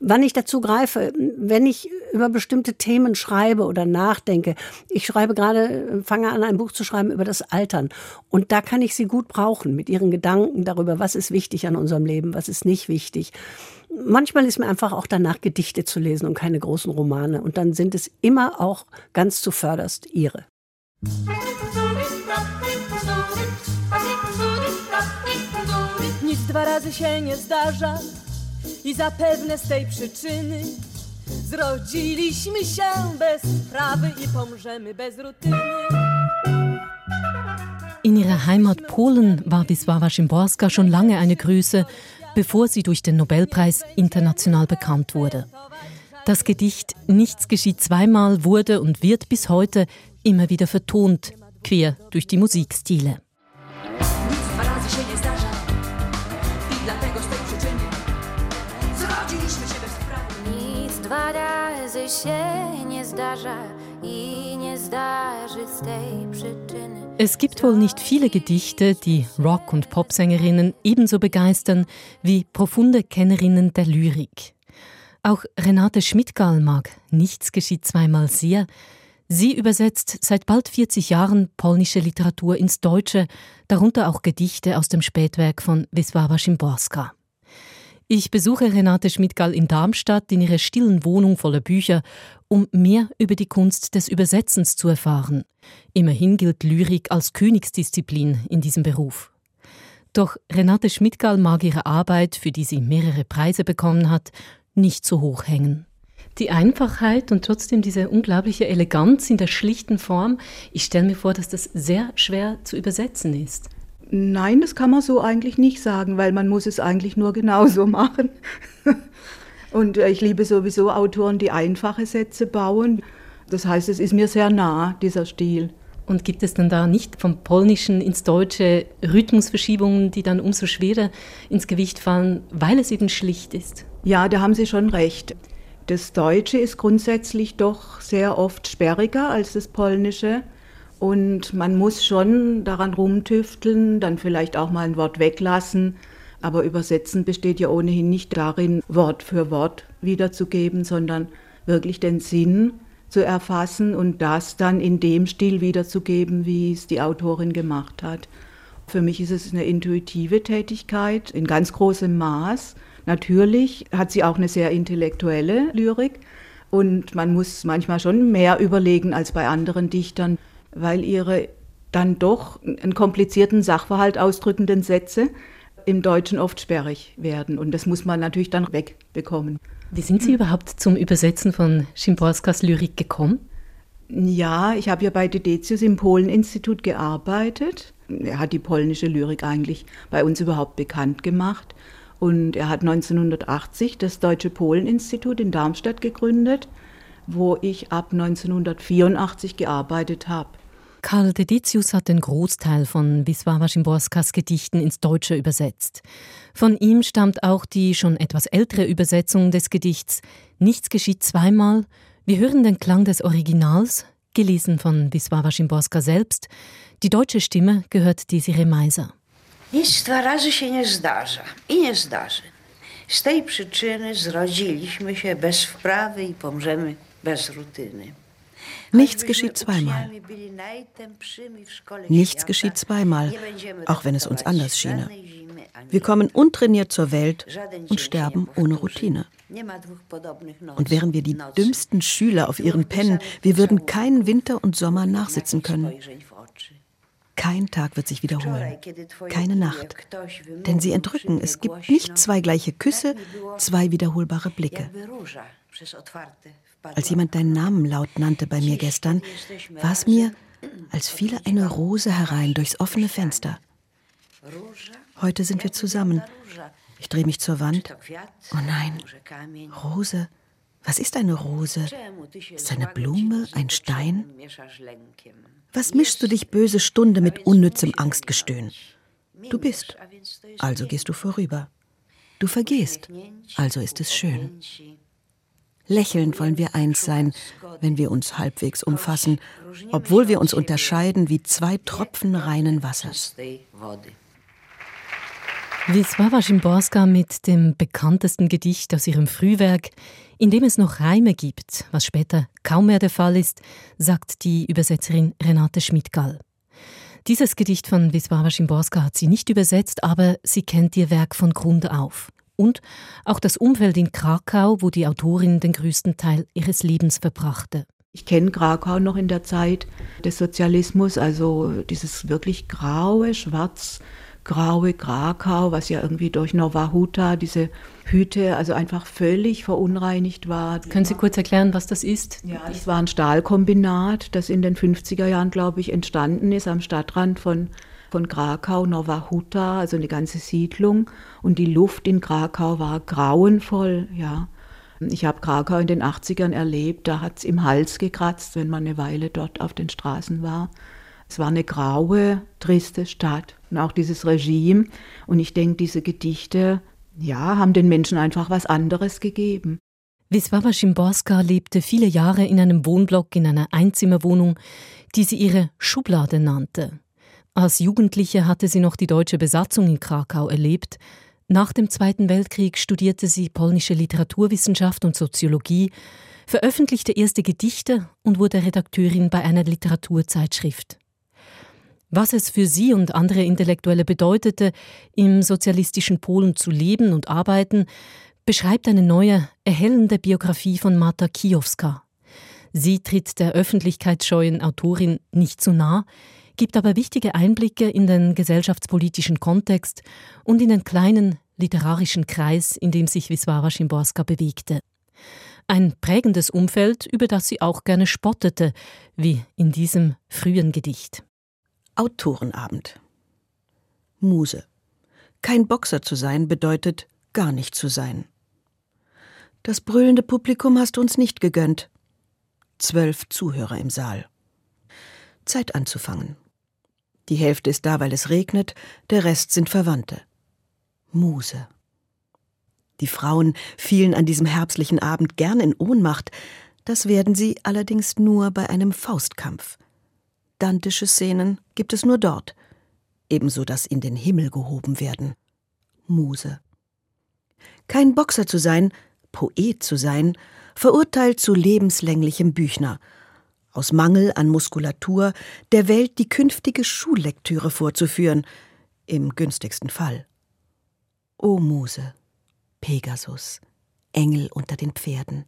Wann ich dazu greife, wenn ich über bestimmte Themen schreibe oder nachdenke. Ich schreibe gerade, fange an, ein Buch zu schreiben über das Altern. Und da kann ich sie gut brauchen mit ihren Gedanken darüber, was ist wichtig an unserem Leben, was ist nicht wichtig. Manchmal ist mir einfach auch danach Gedichte zu lesen und keine großen Romane. Und dann sind es immer auch ganz zuvörderst ihre. Nic dwa razy się nie zdarza i zapewne z tej przyczyny zrodziliśmy się bez sprawy i pomrzemy bez rutyny. In ihrer Heimat Polen war Wisława Szymborska schon lange eine Größe, bevor sie durch den Nobelpreis international bekannt wurde. Das Gedicht Nichts geschieht zweimal wurde und wird bis heute immer wieder vertont, quer durch die Musikstile. Nic dwa razy się nie zdarza Es gibt wohl nicht viele Gedichte, die Rock- und Popsängerinnen ebenso begeistern wie profunde Kennerinnen der Lyrik. Auch Renate Schmidtgall mag Nichts geschieht zweimal sehr. Sie übersetzt seit bald 40 Jahren polnische Literatur ins Deutsche, darunter auch Gedichte aus dem Spätwerk von Wisława Szymborska. Ich besuche Renate Schmidtgall in Darmstadt in ihrer stillen Wohnung voller Bücher, um mehr über die Kunst des Übersetzens zu erfahren. Immerhin gilt Lyrik als Königsdisziplin in diesem Beruf. Doch Renate Schmidtgall mag ihre Arbeit, für die sie mehrere Preise bekommen hat, nicht so hoch hängen. Die Einfachheit und trotzdem diese unglaubliche Eleganz in der schlichten Form, ich stelle mir vor, dass das sehr schwer zu übersetzen ist. Nein, das kann man so eigentlich nicht sagen, weil man muss es eigentlich nur genauso (laughs) machen. und äh, ich liebe sowieso Autoren, die einfache Sätze bauen. Das heißt, es ist mir sehr nah, dieser Stil. Und gibt es dann da nicht vom Polnischen ins Deutsche Rhythmusverschiebungen, die dann umso schwerer ins Gewicht fallen, weil es eben schlicht ist? Ja, da haben Sie schon recht. Das Deutsche ist grundsätzlich doch sehr oft sperriger als das Polnische. Und man muss schon daran rumtüfteln, dann vielleicht auch mal ein Wort weglassen. Aber Übersetzen besteht ja ohnehin nicht darin, Wort für Wort wiederzugeben, sondern wirklich den Sinn zu erfassen und das dann in dem Stil wiederzugeben, wie es die Autorin gemacht hat. Für mich ist es eine intuitive Tätigkeit in ganz großem Maß. Natürlich hat sie auch eine sehr intellektuelle Lyrik und man muss manchmal schon mehr überlegen als bei anderen Dichtern, weil ihre dann doch einen komplizierten Sachverhalt ausdrückenden Sätze im Deutschen oft sperrig werden und das muss man natürlich dann wegbekommen. Wie sind Sie überhaupt zum Übersetzen von Szymborskas Lyrik gekommen? Ja, ich habe ja bei Dedecius im Polen-Institut gearbeitet. Er hat die polnische Lyrik eigentlich bei uns überhaupt bekannt gemacht. Und er hat 1980 das Deutsche Polen-Institut in Darmstadt gegründet, wo ich ab 1984 gearbeitet habe. Karl Dedicius hat den Großteil von Wisława Szymborskas Gedichten ins Deutsche übersetzt. Von ihm stammt auch die schon etwas ältere Übersetzung des Gedichts Nichts geschieht zweimal. Wir hören den Klang des Originals, gelesen von Wisława Szymborska selbst. Die deutsche Stimme gehört Desiree Meiser. Nic dwa razy się nie zdarza i nie zdarzy. Z tej przyczyny zrodziliśmy się bez wprawy i pomrzemy bez rutyny. Nichts geschieht zweimal. Nichts geschieht zweimal, auch wenn es uns anders schiene. Wir kommen untrainiert zur Welt und sterben ohne Routine. Und wären wir die dümmsten Schüler auf ihren Pennen, wir würden keinen Winter und Sommer nachsitzen können. Kein Tag wird sich wiederholen, keine Nacht. Denn sie entrücken, es gibt nicht zwei gleiche Küsse, zwei wiederholbare Blicke. Als jemand deinen Namen laut nannte bei mir gestern, war es mir, als fiele eine Rose herein durchs offene Fenster. Heute sind wir zusammen. Ich drehe mich zur Wand. Oh nein, Rose. Was ist eine Rose? Ist eine Blume, ein Stein? Was mischst du dich böse Stunde mit unnützem Angstgestöhn? Du bist, also gehst du vorüber. Du vergehst, also ist es schön. Lächelnd wollen wir eins sein, wenn wir uns halbwegs umfassen, obwohl wir uns unterscheiden wie zwei Tropfen reinen Wassers. Wisława Szymborska mit dem bekanntesten Gedicht aus ihrem Frühwerk, in dem es noch Reime gibt, was später kaum mehr der Fall ist, sagt die Übersetzerin Renate Schmidgall. Dieses Gedicht von Wisława Szymborska hat sie nicht übersetzt, aber sie kennt ihr Werk von Grund auf. Und auch das Umfeld in Krakau, wo die Autorin den größten Teil ihres Lebens verbrachte. Ich kenne Krakau noch in der Zeit des Sozialismus, also dieses wirklich graue, schwarz graue Krakau, was ja irgendwie durch Nova Huta, diese Hüte, also einfach völlig verunreinigt war. Können Sie kurz erklären, was das ist? Ja, das war ein Stahlkombinat, das in den 50er Jahren, glaube ich, entstanden ist am Stadtrand von, von Krakau, Nova Huta, also eine ganze Siedlung. Und die Luft in Krakau war grauenvoll, ja. Ich habe Krakau in den 80ern erlebt, da hat es im Hals gekratzt, wenn man eine Weile dort auf den Straßen war. Es war eine graue, triste Stadt und auch dieses Regime. Und ich denke, diese Gedichte, ja, haben den Menschen einfach was anderes gegeben. Wisława Szymborska lebte viele Jahre in einem Wohnblock in einer Einzimmerwohnung, die sie ihre Schublade nannte. Als Jugendliche hatte sie noch die deutsche Besatzung in Krakau erlebt. Nach dem Zweiten Weltkrieg studierte sie polnische Literaturwissenschaft und Soziologie, veröffentlichte erste Gedichte und wurde Redakteurin bei einer Literaturzeitschrift. Was es für sie und andere Intellektuelle bedeutete, im sozialistischen Polen zu leben und arbeiten, beschreibt eine neue, erhellende Biografie von Marta Kijowska. Sie tritt der öffentlichkeitsscheuen Autorin nicht zu nah. Gibt aber wichtige Einblicke in den gesellschaftspolitischen Kontext und in den kleinen literarischen Kreis, in dem sich Wisława Szymborska bewegte. Ein prägendes Umfeld, über das sie auch gerne spottete, wie in diesem frühen Gedicht. Autorenabend. Muse. Kein Boxer zu sein bedeutet gar nicht zu sein. Das brüllende Publikum hast uns nicht gegönnt. Zwölf Zuhörer im Saal. Zeit anzufangen. Die Hälfte ist da, weil es regnet, der Rest sind Verwandte. Muse. Die Frauen fielen an diesem herbstlichen Abend gern in Ohnmacht, das werden sie allerdings nur bei einem Faustkampf. Dantische Szenen gibt es nur dort, ebenso das in den Himmel gehoben werden. Muse. Kein Boxer zu sein, Poet zu sein, verurteilt zu lebenslänglichem Büchner, aus Mangel an Muskulatur der Welt die künftige Schullektüre vorzuführen, im günstigsten Fall. O Muse, Pegasus, Engel unter den Pferden.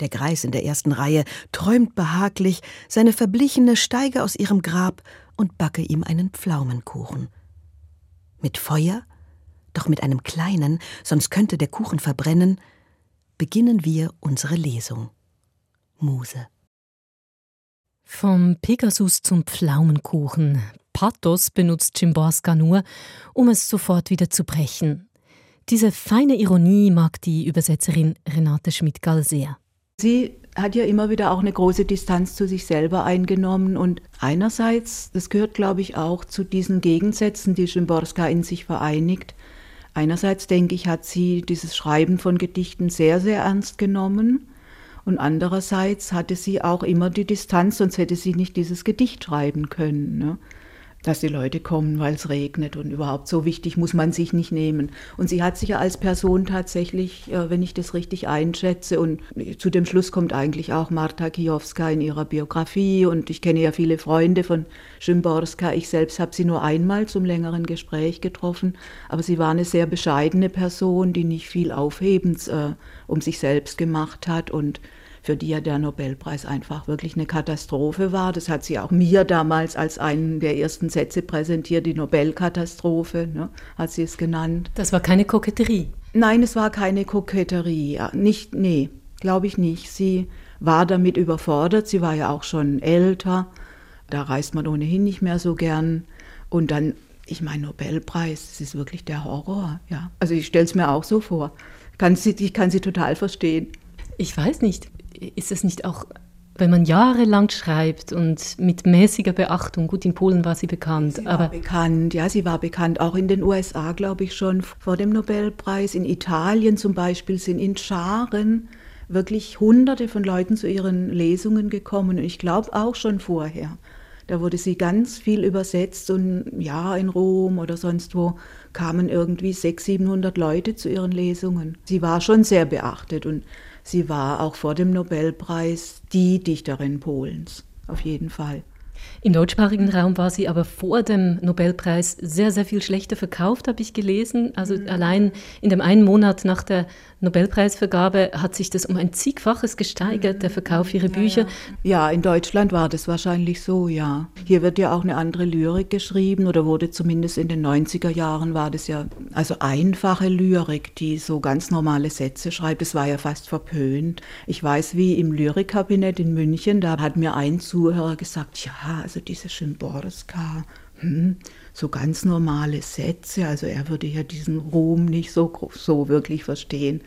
Der Greis in der ersten Reihe träumt behaglich, seine Verblichene steige aus ihrem Grab und backe ihm einen Pflaumenkuchen. Mit Feuer, doch mit einem kleinen, sonst könnte der Kuchen verbrennen, beginnen wir unsere Lesung. Muse. Vom Pegasus zum Pflaumenkuchen. Pathos benutzt Chimborska nur, um es sofort wieder zu brechen. Diese feine Ironie mag die Übersetzerin Renate Schmidt-Gall sehr. Sie hat ja immer wieder auch eine große Distanz zu sich selber eingenommen und einerseits, das gehört glaube ich auch zu diesen Gegensätzen, die Schimborska in sich vereinigt. Einerseits denke ich, hat sie dieses Schreiben von Gedichten sehr, sehr ernst genommen und andererseits hatte sie auch immer die Distanz, sonst hätte sie nicht dieses Gedicht schreiben können. Ne? dass die Leute kommen, weil es regnet und überhaupt so wichtig muss man sich nicht nehmen. Und sie hat sich ja als Person tatsächlich, äh, wenn ich das richtig einschätze, und zu dem Schluss kommt eigentlich auch Marta Kijowska in ihrer Biografie und ich kenne ja viele Freunde von Szymborska. Ich selbst habe sie nur einmal zum längeren Gespräch getroffen, aber sie war eine sehr bescheidene Person, die nicht viel Aufhebens äh, um sich selbst gemacht hat und für die ja der Nobelpreis einfach wirklich eine Katastrophe war. Das hat sie auch mir damals als einen der ersten Sätze präsentiert, die Nobelkatastrophe, ne, hat sie es genannt. Das war keine Koketterie. Nein, es war keine Koketterie. Nicht, nee, glaube ich nicht. Sie war damit überfordert. Sie war ja auch schon älter. Da reist man ohnehin nicht mehr so gern. Und dann, ich meine, Nobelpreis, das ist wirklich der Horror. Ja, also ich stelle es mir auch so vor. Kann sie, ich kann sie total verstehen. Ich weiß nicht ist es nicht auch, wenn man jahrelang schreibt und mit mäßiger Beachtung, gut, in Polen war sie bekannt, sie aber. War bekannt, ja, sie war bekannt, auch in den USA, glaube ich, schon vor dem Nobelpreis. In Italien zum Beispiel sind in Scharen wirklich Hunderte von Leuten zu ihren Lesungen gekommen und ich glaube auch schon vorher. Da wurde sie ganz viel übersetzt und ja, in Rom oder sonst wo kamen irgendwie 600, 700 Leute zu ihren Lesungen. Sie war schon sehr beachtet und sie war auch vor dem Nobelpreis die Dichterin Polens, auf jeden Fall. Im deutschsprachigen Raum war sie aber vor dem Nobelpreis sehr, sehr viel schlechter verkauft, habe ich gelesen. Also mhm. allein in dem einen Monat nach der Nobelpreisvergabe hat sich das um ein zigfaches gesteigert, der Verkauf ihrer Bücher. Ja, in Deutschland war das wahrscheinlich so, ja. Hier wird ja auch eine andere Lyrik geschrieben oder wurde zumindest in den 90er Jahren war das ja, also einfache Lyrik, die so ganz normale Sätze schreibt. Das war ja fast verpönt. Ich weiß, wie im Lyrikkabinett in München, da hat mir ein Zuhörer gesagt, ja, also diese Schimborska, hm, so ganz normale Sätze. Also er würde ja diesen Ruhm nicht so, so wirklich verstehen.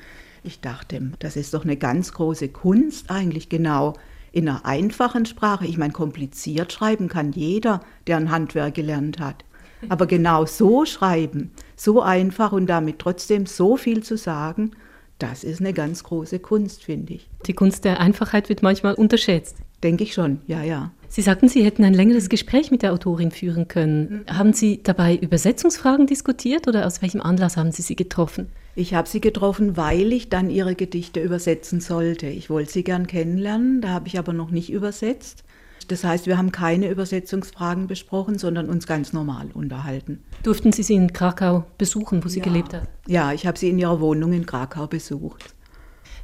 Ich dachte, das ist doch eine ganz große Kunst eigentlich genau in einer einfachen Sprache. Ich meine, kompliziert schreiben kann jeder, der ein Handwerk gelernt hat. Aber genau so schreiben, so einfach und damit trotzdem so viel zu sagen, das ist eine ganz große Kunst, finde ich. Die Kunst der Einfachheit wird manchmal unterschätzt. Denke ich schon, ja, ja. Sie sagten, Sie hätten ein längeres Gespräch mit der Autorin führen können. Mhm. Haben Sie dabei Übersetzungsfragen diskutiert oder aus welchem Anlass haben Sie sie getroffen? Ich habe sie getroffen, weil ich dann ihre Gedichte übersetzen sollte. Ich wollte sie gern kennenlernen, da habe ich aber noch nicht übersetzt. Das heißt, wir haben keine Übersetzungsfragen besprochen, sondern uns ganz normal unterhalten. Durften Sie sie in Krakau besuchen, wo sie ja. gelebt hat? Ja, ich habe sie in ihrer Wohnung in Krakau besucht.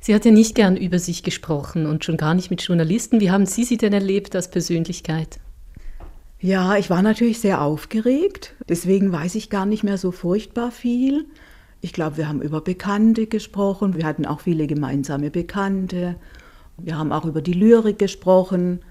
Sie hat ja nicht gern über sich gesprochen und schon gar nicht mit Journalisten. Wie haben Sie sie denn erlebt als Persönlichkeit? Ja, ich war natürlich sehr aufgeregt. Deswegen weiß ich gar nicht mehr so furchtbar viel. Ich glaube, wir haben über Bekannte gesprochen. Wir hatten auch viele gemeinsame Bekannte. Wir haben auch über die Lyrik gesprochen.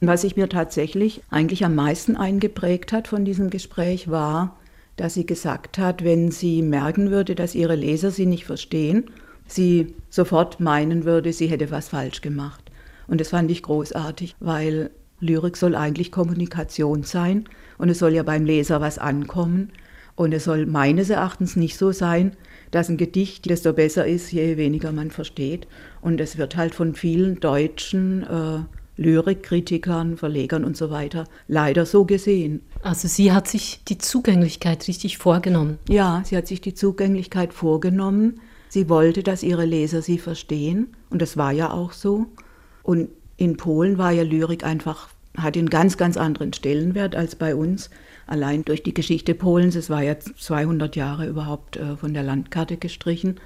Was sich mir tatsächlich eigentlich am meisten eingeprägt hat von diesem Gespräch war, dass sie gesagt hat, wenn sie merken würde, dass ihre Leser sie nicht verstehen, sie sofort meinen würde, sie hätte was falsch gemacht. Und das fand ich großartig, weil Lyrik soll eigentlich Kommunikation sein und es soll ja beim Leser was ankommen. Und es soll meines Erachtens nicht so sein, dass ein Gedicht, desto besser ist, je weniger man versteht. Und es wird halt von vielen deutschen äh, Lyrikkritikern, Verlegern und so weiter leider so gesehen. Also sie hat sich die Zugänglichkeit richtig vorgenommen. Ja, sie hat sich die Zugänglichkeit vorgenommen. Sie wollte, dass ihre Leser sie verstehen. Und das war ja auch so. Und in Polen war ja Lyrik einfach, hat einen ganz, ganz anderen Stellenwert als bei uns. Allein durch die Geschichte Polens, es war ja 200 Jahre überhaupt äh, von der Landkarte gestrichen.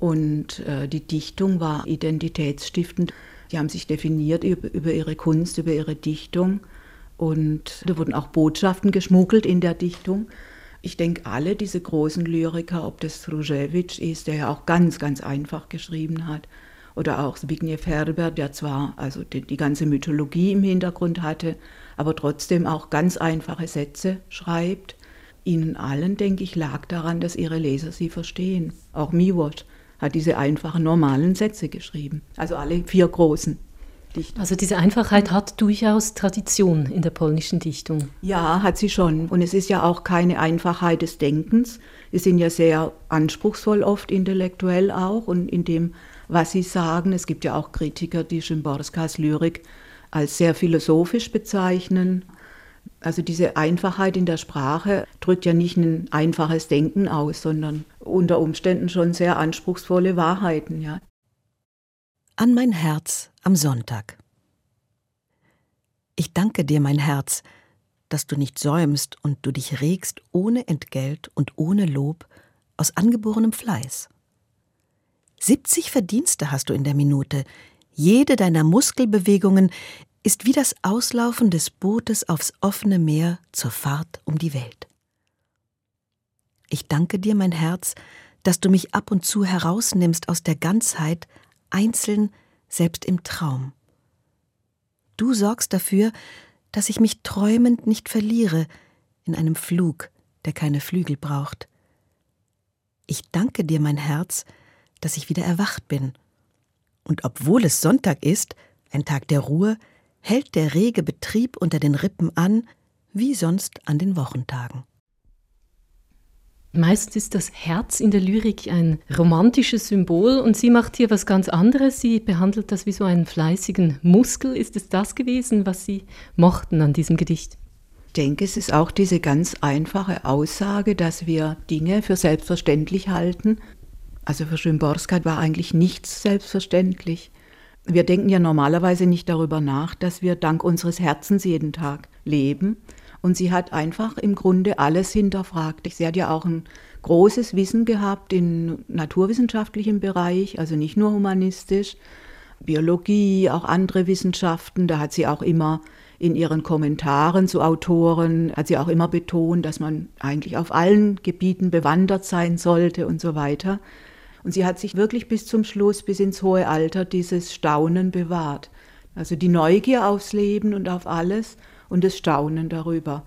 Und äh, die Dichtung war identitätsstiftend. Die haben sich definiert über ihre Kunst, über ihre Dichtung. Und da wurden auch Botschaften geschmuggelt in der Dichtung. Ich denke, alle diese großen Lyriker, ob das Ruzewicz ist, der ja auch ganz, ganz einfach geschrieben hat, oder auch Zbigniew Herber, der zwar also die, die ganze Mythologie im Hintergrund hatte, aber trotzdem auch ganz einfache Sätze schreibt. Ihnen allen, denke ich, lag daran, dass ihre Leser sie verstehen. Auch Miłosz hat diese einfachen, normalen Sätze geschrieben. Also alle vier großen. Dichter. Also diese Einfachheit hat durchaus Tradition in der polnischen Dichtung. Ja, hat sie schon. Und es ist ja auch keine Einfachheit des Denkens. Sie sind ja sehr anspruchsvoll oft intellektuell auch und in dem was sie sagen. Es gibt ja auch Kritiker, die Szymborskas Lyrik als sehr philosophisch bezeichnen. Also diese Einfachheit in der Sprache drückt ja nicht ein einfaches Denken aus, sondern unter Umständen schon sehr anspruchsvolle Wahrheiten, ja. An mein Herz am Sonntag. Ich danke dir, mein Herz, dass du nicht säumst und du dich regst ohne Entgelt und ohne Lob aus angeborenem Fleiß. 70 Verdienste hast du in der Minute. Jede deiner Muskelbewegungen ist wie das Auslaufen des Bootes aufs offene Meer zur Fahrt um die Welt. Ich danke dir, mein Herz, dass du mich ab und zu herausnimmst aus der Ganzheit, einzeln, selbst im Traum. Du sorgst dafür, dass ich mich träumend nicht verliere in einem Flug, der keine Flügel braucht. Ich danke dir, mein Herz, dass ich wieder erwacht bin. Und obwohl es Sonntag ist, ein Tag der Ruhe, hält der rege Betrieb unter den Rippen an, wie sonst an den Wochentagen. Meist ist das Herz in der Lyrik ein romantisches Symbol und sie macht hier was ganz anderes. Sie behandelt das wie so einen fleißigen Muskel. Ist es das gewesen, was Sie mochten an diesem Gedicht? Ich denke, es ist auch diese ganz einfache Aussage, dass wir Dinge für selbstverständlich halten also für Schimborska war eigentlich nichts selbstverständlich. Wir denken ja normalerweise nicht darüber nach, dass wir dank unseres Herzens jeden Tag leben. Und sie hat einfach im Grunde alles hinterfragt. Sie hat ja auch ein großes Wissen gehabt im naturwissenschaftlichen Bereich, also nicht nur humanistisch, Biologie, auch andere Wissenschaften. Da hat sie auch immer in ihren Kommentaren zu Autoren, hat sie auch immer betont, dass man eigentlich auf allen Gebieten bewandert sein sollte und so weiter. Und sie hat sich wirklich bis zum Schluss, bis ins hohe Alter, dieses Staunen bewahrt. Also die Neugier aufs Leben und auf alles und das Staunen darüber.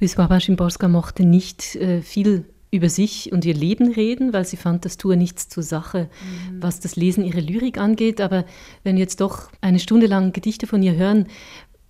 Wisława Szymborska mochte nicht äh, viel über sich und ihr Leben reden, weil sie fand, das tue nichts zur Sache, mhm. was das Lesen ihrer Lyrik angeht. Aber wenn jetzt doch eine Stunde lang Gedichte von ihr hören,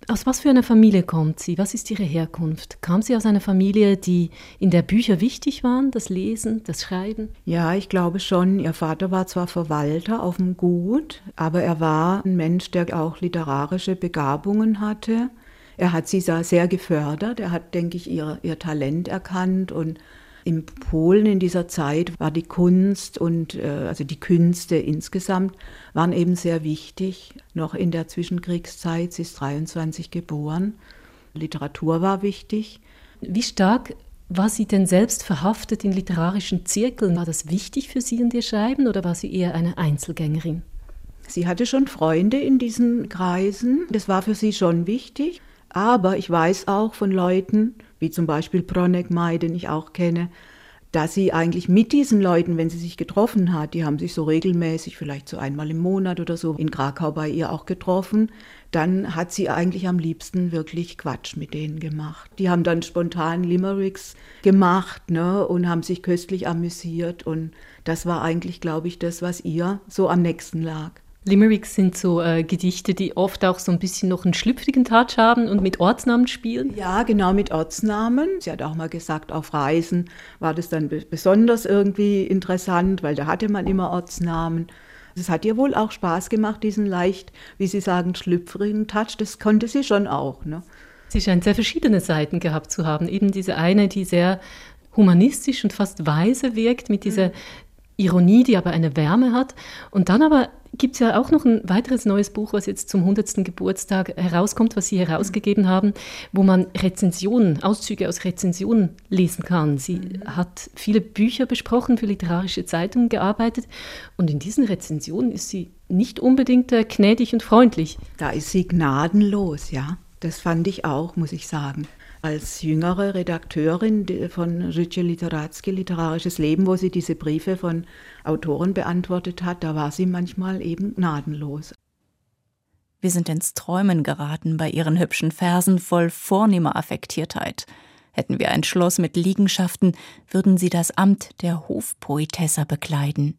aus was für einer Familie kommt sie? Was ist ihre Herkunft? Kam sie aus einer Familie, die in der Bücher wichtig waren, das Lesen, das Schreiben? Ja, ich glaube schon. Ihr Vater war zwar Verwalter auf dem Gut, aber er war ein Mensch, der auch literarische Begabungen hatte. Er hat sie sehr gefördert. Er hat, denke ich, ihr, ihr Talent erkannt und in Polen in dieser Zeit war die Kunst und äh, also die Künste insgesamt waren eben sehr wichtig. Noch in der Zwischenkriegszeit, sie ist 23 geboren. Literatur war wichtig. Wie stark war sie denn selbst verhaftet in literarischen Zirkeln? War das wichtig für Sie und Ihr Schreiben oder war sie eher eine Einzelgängerin? Sie hatte schon Freunde in diesen Kreisen. Das war für sie schon wichtig. Aber ich weiß auch von Leuten, wie zum Beispiel Pronek Mai, den ich auch kenne, dass sie eigentlich mit diesen Leuten, wenn sie sich getroffen hat, die haben sich so regelmäßig, vielleicht so einmal im Monat oder so, in Krakau bei ihr auch getroffen, dann hat sie eigentlich am liebsten wirklich Quatsch mit denen gemacht. Die haben dann spontan Limericks gemacht ne, und haben sich köstlich amüsiert und das war eigentlich, glaube ich, das, was ihr so am nächsten lag. Limericks sind so äh, Gedichte, die oft auch so ein bisschen noch einen schlüpfrigen Touch haben und mit Ortsnamen spielen. Ja, genau, mit Ortsnamen. Sie hat auch mal gesagt, auf Reisen war das dann besonders irgendwie interessant, weil da hatte man immer Ortsnamen. Es hat ihr wohl auch Spaß gemacht, diesen leicht, wie Sie sagen, schlüpfrigen Touch. Das konnte sie schon auch. Ne? Sie scheint sehr verschiedene Seiten gehabt zu haben. Eben diese eine, die sehr humanistisch und fast weise wirkt, mit dieser Ironie, die aber eine Wärme hat. Und dann aber gibt es ja auch noch ein weiteres neues Buch, was jetzt zum 100. Geburtstag herauskommt, was Sie herausgegeben haben, wo man Rezensionen, Auszüge aus Rezensionen lesen kann. Sie hat viele Bücher besprochen, für literarische Zeitungen gearbeitet und in diesen Rezensionen ist sie nicht unbedingt äh, gnädig und freundlich. Da ist sie gnadenlos, ja. Das fand ich auch, muss ich sagen als jüngere Redakteurin von Życie Literackie, Literarisches Leben, wo sie diese Briefe von Autoren beantwortet hat, da war sie manchmal eben gnadenlos. Wir sind ins Träumen geraten bei ihren hübschen Versen voll vornehmer Affektiertheit. Hätten wir ein Schloss mit Liegenschaften, würden sie das Amt der Hofpoetessa bekleiden.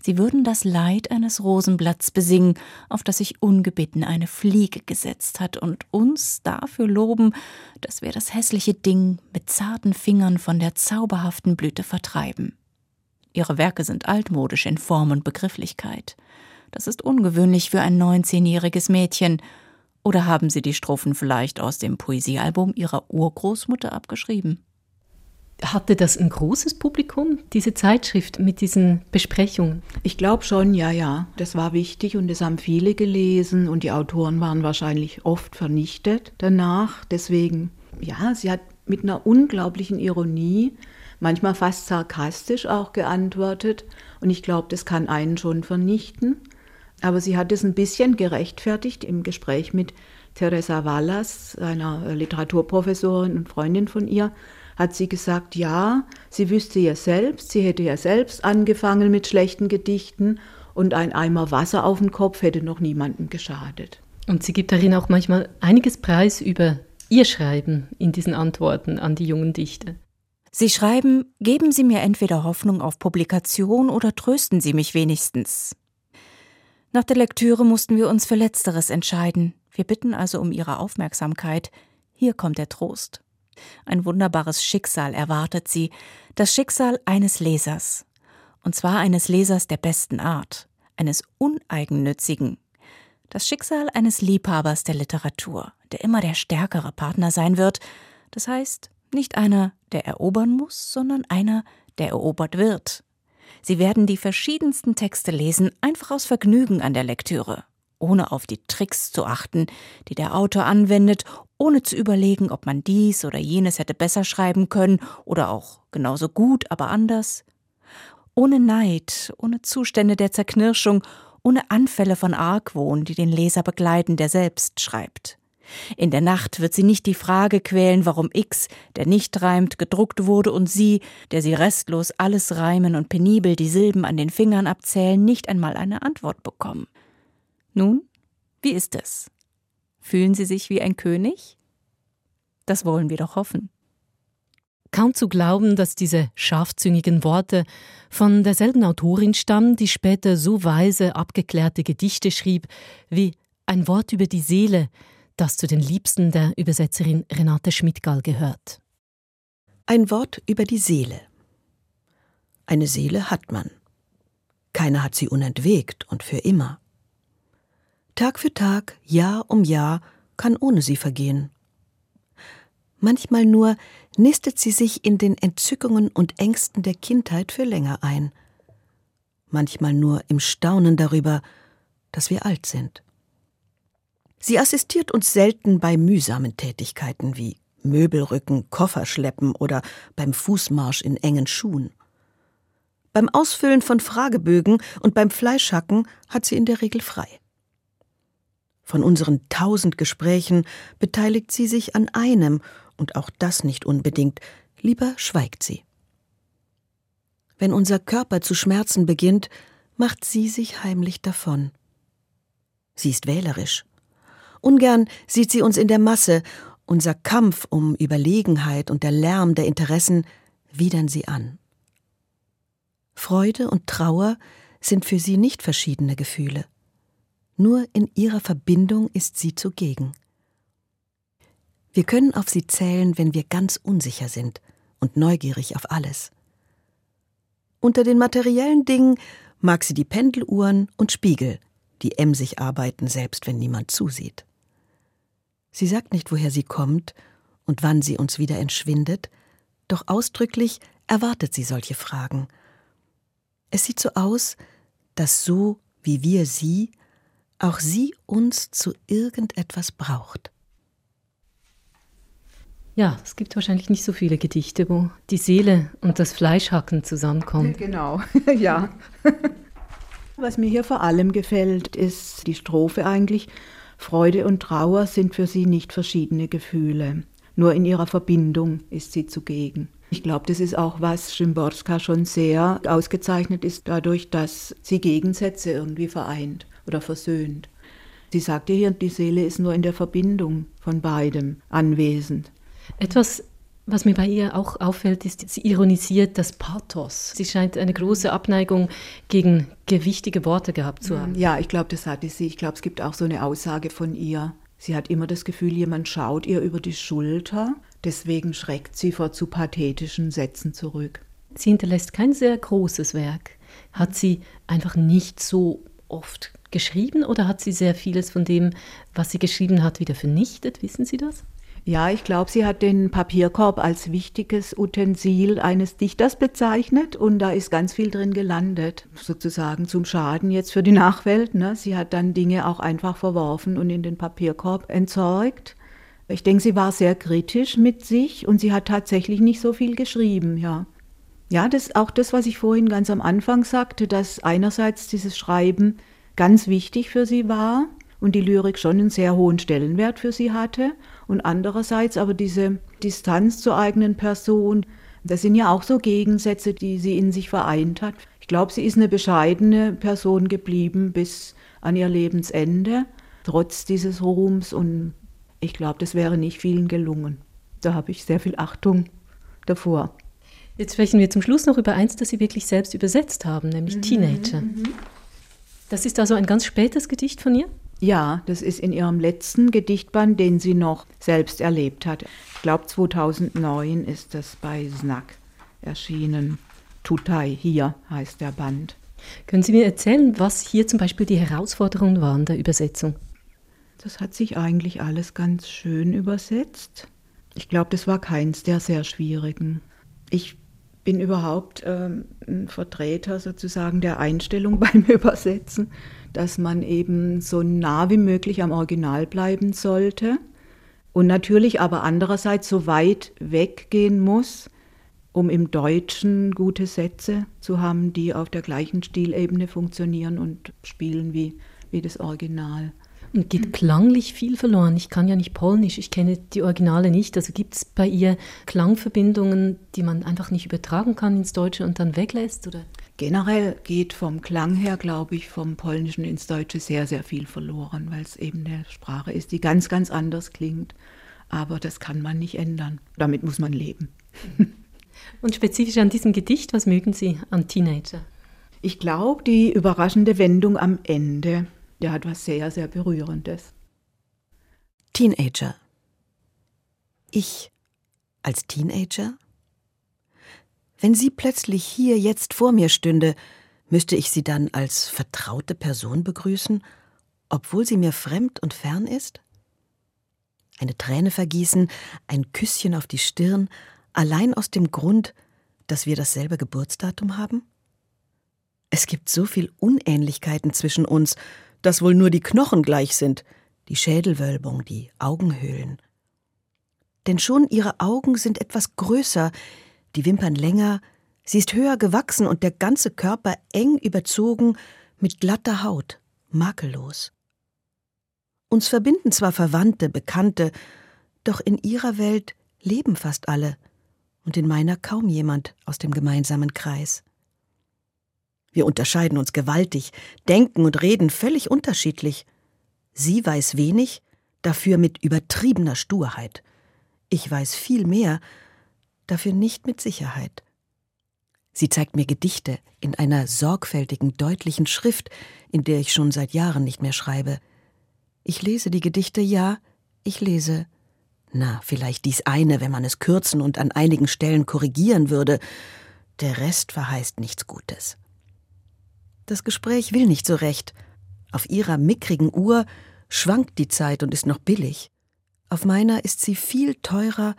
Sie würden das Leid eines Rosenblatts besingen, auf das sich ungebeten eine Fliege gesetzt hat, und uns dafür loben, dass wir das hässliche Ding mit zarten Fingern von der zauberhaften Blüte vertreiben. Ihre Werke sind altmodisch in Form und Begrifflichkeit. Das ist ungewöhnlich für ein neunzehnjähriges Mädchen, oder haben Sie die Strophen vielleicht aus dem Poesiealbum Ihrer Urgroßmutter abgeschrieben? Hatte das ein großes Publikum, diese Zeitschrift mit diesen Besprechungen? Ich glaube schon, ja, ja. Das war wichtig und das haben viele gelesen und die Autoren waren wahrscheinlich oft vernichtet danach. Deswegen, ja, sie hat mit einer unglaublichen Ironie, manchmal fast sarkastisch auch geantwortet und ich glaube, das kann einen schon vernichten. Aber sie hat es ein bisschen gerechtfertigt im Gespräch mit Teresa Wallas, einer Literaturprofessorin und Freundin von ihr, hat sie gesagt, ja, sie wüsste ja selbst, sie hätte ja selbst angefangen mit schlechten Gedichten und ein Eimer Wasser auf dem Kopf hätte noch niemandem geschadet. Und sie gibt darin auch manchmal einiges Preis über ihr Schreiben in diesen Antworten an die jungen Dichter. Sie schreiben, geben Sie mir entweder Hoffnung auf Publikation oder trösten Sie mich wenigstens. Nach der Lektüre mussten wir uns für Letzteres entscheiden. Wir bitten also um Ihre Aufmerksamkeit. Hier kommt der Trost. Ein wunderbares Schicksal erwartet Sie, das Schicksal eines Lesers. Und zwar eines Lesers der besten Art, eines uneigennützigen. Das Schicksal eines Liebhabers der Literatur, der immer der stärkere Partner sein wird, das heißt, nicht einer, der erobern muss, sondern einer, der erobert wird, Sie werden die verschiedensten Texte lesen, einfach aus Vergnügen an der Lektüre, ohne auf die Tricks zu achten, die der Autor anwendet, ohne zu überlegen, ob man dies oder jenes hätte besser schreiben können oder auch genauso gut, aber anders. Ohne Neid, ohne Zustände der Zerknirschung, ohne Anfälle von Argwohn, die den Leser begleiten, der selbst schreibt. In der Nacht wird sie nicht die Frage quälen, warum X, der nicht reimt, gedruckt wurde und sie, der sie restlos alles reimen und penibel die Silben an den Fingern abzählen, nicht einmal eine Antwort bekommen. Nun, wie ist es? Fühlen Sie sich wie ein König? Das wollen wir doch hoffen. Kaum zu glauben, dass diese scharfzüngigen Worte von derselben Autorin stammen, die später so weise, abgeklärte Gedichte schrieb wie Ein Wort über die Seele, das zu den Liebsten der Übersetzerin Renate Schmidtgall gehört. Ein Wort über die Seele. Eine Seele hat man. Keiner hat sie unentwegt und für immer. Tag für Tag, Jahr um Jahr kann ohne sie vergehen. Manchmal nur nistet sie sich in den Entzückungen und Ängsten der Kindheit für länger ein. Manchmal nur im Staunen darüber, dass wir alt sind. Sie assistiert uns selten bei mühsamen Tätigkeiten wie Möbelrücken, Kofferschleppen oder beim Fußmarsch in engen Schuhen. Beim Ausfüllen von Fragebögen und beim Fleischhacken hat sie in der Regel frei. Von unseren tausend Gesprächen beteiligt sie sich an einem, und auch das nicht unbedingt, lieber schweigt sie. Wenn unser Körper zu schmerzen beginnt, macht sie sich heimlich davon. Sie ist wählerisch. Ungern sieht sie uns in der Masse, unser Kampf um Überlegenheit und der Lärm der Interessen widern sie an. Freude und Trauer sind für sie nicht verschiedene Gefühle. Nur in ihrer Verbindung ist sie zugegen. Wir können auf sie zählen, wenn wir ganz unsicher sind und neugierig auf alles. Unter den materiellen Dingen mag sie die Pendeluhren und Spiegel, die emsig arbeiten, selbst wenn niemand zusieht. Sie sagt nicht, woher sie kommt und wann sie uns wieder entschwindet, doch ausdrücklich erwartet sie solche Fragen. Es sieht so aus, dass so wie wir sie, auch sie uns zu irgendetwas braucht. Ja, es gibt wahrscheinlich nicht so viele Gedichte, wo die Seele und das Fleischhacken zusammenkommen. Genau, (laughs) ja. Was mir hier vor allem gefällt, ist die Strophe eigentlich. Freude und Trauer sind für sie nicht verschiedene Gefühle. Nur in ihrer Verbindung ist sie zugegen. Ich glaube, das ist auch was Szymborska schon sehr ausgezeichnet ist, dadurch, dass sie Gegensätze irgendwie vereint oder versöhnt. Sie sagte hier, die Seele ist nur in der Verbindung von beidem anwesend. Etwas, was mir bei ihr auch auffällt, ist, sie ironisiert das Pathos. Sie scheint eine große Abneigung gegen gewichtige Worte gehabt zu haben. Ja, ich glaube, das hatte sie. Ich glaube, es gibt auch so eine Aussage von ihr. Sie hat immer das Gefühl, jemand schaut ihr über die Schulter. Deswegen schreckt sie vor zu pathetischen Sätzen zurück. Sie hinterlässt kein sehr großes Werk. Hat sie einfach nicht so oft geschrieben oder hat sie sehr vieles von dem, was sie geschrieben hat, wieder vernichtet? Wissen Sie das? Ja, ich glaube, sie hat den Papierkorb als wichtiges Utensil eines Dichters bezeichnet und da ist ganz viel drin gelandet, sozusagen zum Schaden jetzt für die Nachwelt. Ne? Sie hat dann Dinge auch einfach verworfen und in den Papierkorb entsorgt. Ich denke, sie war sehr kritisch mit sich und sie hat tatsächlich nicht so viel geschrieben, ja. Ja, das auch das, was ich vorhin ganz am Anfang sagte, dass einerseits dieses Schreiben ganz wichtig für sie war und die Lyrik schon einen sehr hohen Stellenwert für sie hatte und andererseits aber diese Distanz zur eigenen Person, das sind ja auch so Gegensätze, die sie in sich vereint hat. Ich glaube, sie ist eine bescheidene Person geblieben bis an ihr Lebensende, trotz dieses Ruhms und ich glaube, das wäre nicht vielen gelungen. Da habe ich sehr viel Achtung davor. Jetzt sprechen wir zum Schluss noch über eins, das Sie wirklich selbst übersetzt haben, nämlich mhm, Teenager. Mhm. Das ist also ein ganz spätes Gedicht von ihr? Ja, das ist in ihrem letzten Gedichtband, den sie noch selbst erlebt hat. Ich glaube 2009 ist das bei Snack erschienen. Tutai, hier heißt der Band. Können Sie mir erzählen, was hier zum Beispiel die Herausforderungen waren der Übersetzung? Das hat sich eigentlich alles ganz schön übersetzt. Ich glaube, das war keins der sehr schwierigen. Ich bin überhaupt ähm, ein Vertreter sozusagen der Einstellung (laughs) beim Übersetzen dass man eben so nah wie möglich am Original bleiben sollte und natürlich aber andererseits so weit weggehen muss, um im Deutschen gute Sätze zu haben, die auf der gleichen Stilebene funktionieren und spielen wie, wie das Original. Und geht klanglich viel verloren. Ich kann ja nicht Polnisch, ich kenne die Originale nicht. Also gibt es bei ihr Klangverbindungen, die man einfach nicht übertragen kann ins Deutsche und dann weglässt? Oder? Generell geht vom Klang her, glaube ich, vom Polnischen ins Deutsche sehr, sehr viel verloren, weil es eben eine Sprache ist, die ganz, ganz anders klingt. Aber das kann man nicht ändern. Damit muss man leben. (laughs) Und spezifisch an diesem Gedicht, was mögen Sie an Teenager? Ich glaube, die überraschende Wendung am Ende, der hat was sehr, sehr Berührendes. Teenager. Ich als Teenager? Wenn sie plötzlich hier jetzt vor mir stünde, müsste ich sie dann als vertraute Person begrüßen, obwohl sie mir fremd und fern ist? Eine Träne vergießen, ein Küsschen auf die Stirn, allein aus dem Grund, dass wir dasselbe Geburtsdatum haben? Es gibt so viel Unähnlichkeiten zwischen uns, dass wohl nur die Knochen gleich sind, die Schädelwölbung, die Augenhöhlen. Denn schon ihre Augen sind etwas größer, die Wimpern länger, sie ist höher gewachsen und der ganze Körper eng überzogen mit glatter Haut, makellos. Uns verbinden zwar Verwandte, Bekannte, doch in ihrer Welt leben fast alle und in meiner kaum jemand aus dem gemeinsamen Kreis. Wir unterscheiden uns gewaltig, denken und reden völlig unterschiedlich. Sie weiß wenig, dafür mit übertriebener Sturheit. Ich weiß viel mehr, dafür nicht mit Sicherheit. Sie zeigt mir Gedichte in einer sorgfältigen, deutlichen Schrift, in der ich schon seit Jahren nicht mehr schreibe. Ich lese die Gedichte, ja, ich lese. Na, vielleicht dies eine, wenn man es kürzen und an einigen Stellen korrigieren würde. Der Rest verheißt nichts Gutes. Das Gespräch will nicht so recht. Auf ihrer mickrigen Uhr schwankt die Zeit und ist noch billig. Auf meiner ist sie viel teurer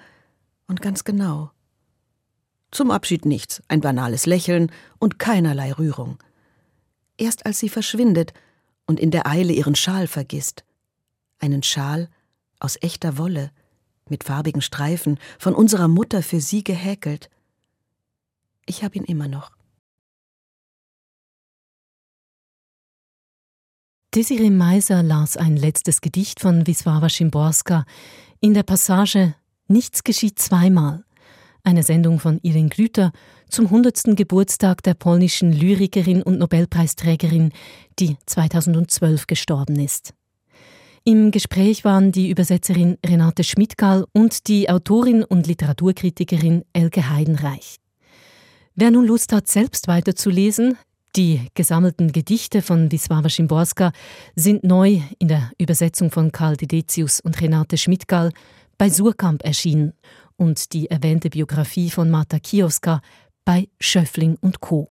und ganz genau. Zum Abschied nichts, ein banales Lächeln und keinerlei Rührung. Erst als sie verschwindet und in der Eile ihren Schal vergisst. Einen Schal aus echter Wolle, mit farbigen Streifen, von unserer Mutter für sie gehäkelt. Ich habe ihn immer noch. Desiree Meiser las ein letztes Gedicht von Wisława Szymborska in der Passage Nichts geschieht zweimal, eine Sendung von Irene Grüter zum 100. Geburtstag der polnischen Lyrikerin und Nobelpreisträgerin, die 2012 gestorben ist. Im Gespräch waren die Übersetzerin Renate Schmidtgall und die Autorin und Literaturkritikerin Elke Heidenreich. Wer nun Lust hat, selbst weiterzulesen, die gesammelten Gedichte von Wisława Szymborska sind neu in der Übersetzung von Karl Didetius und Renate Schmidtgall bei Surkamp erschienen und die erwähnte Biografie von Marta Kioska bei Schöffling und Co.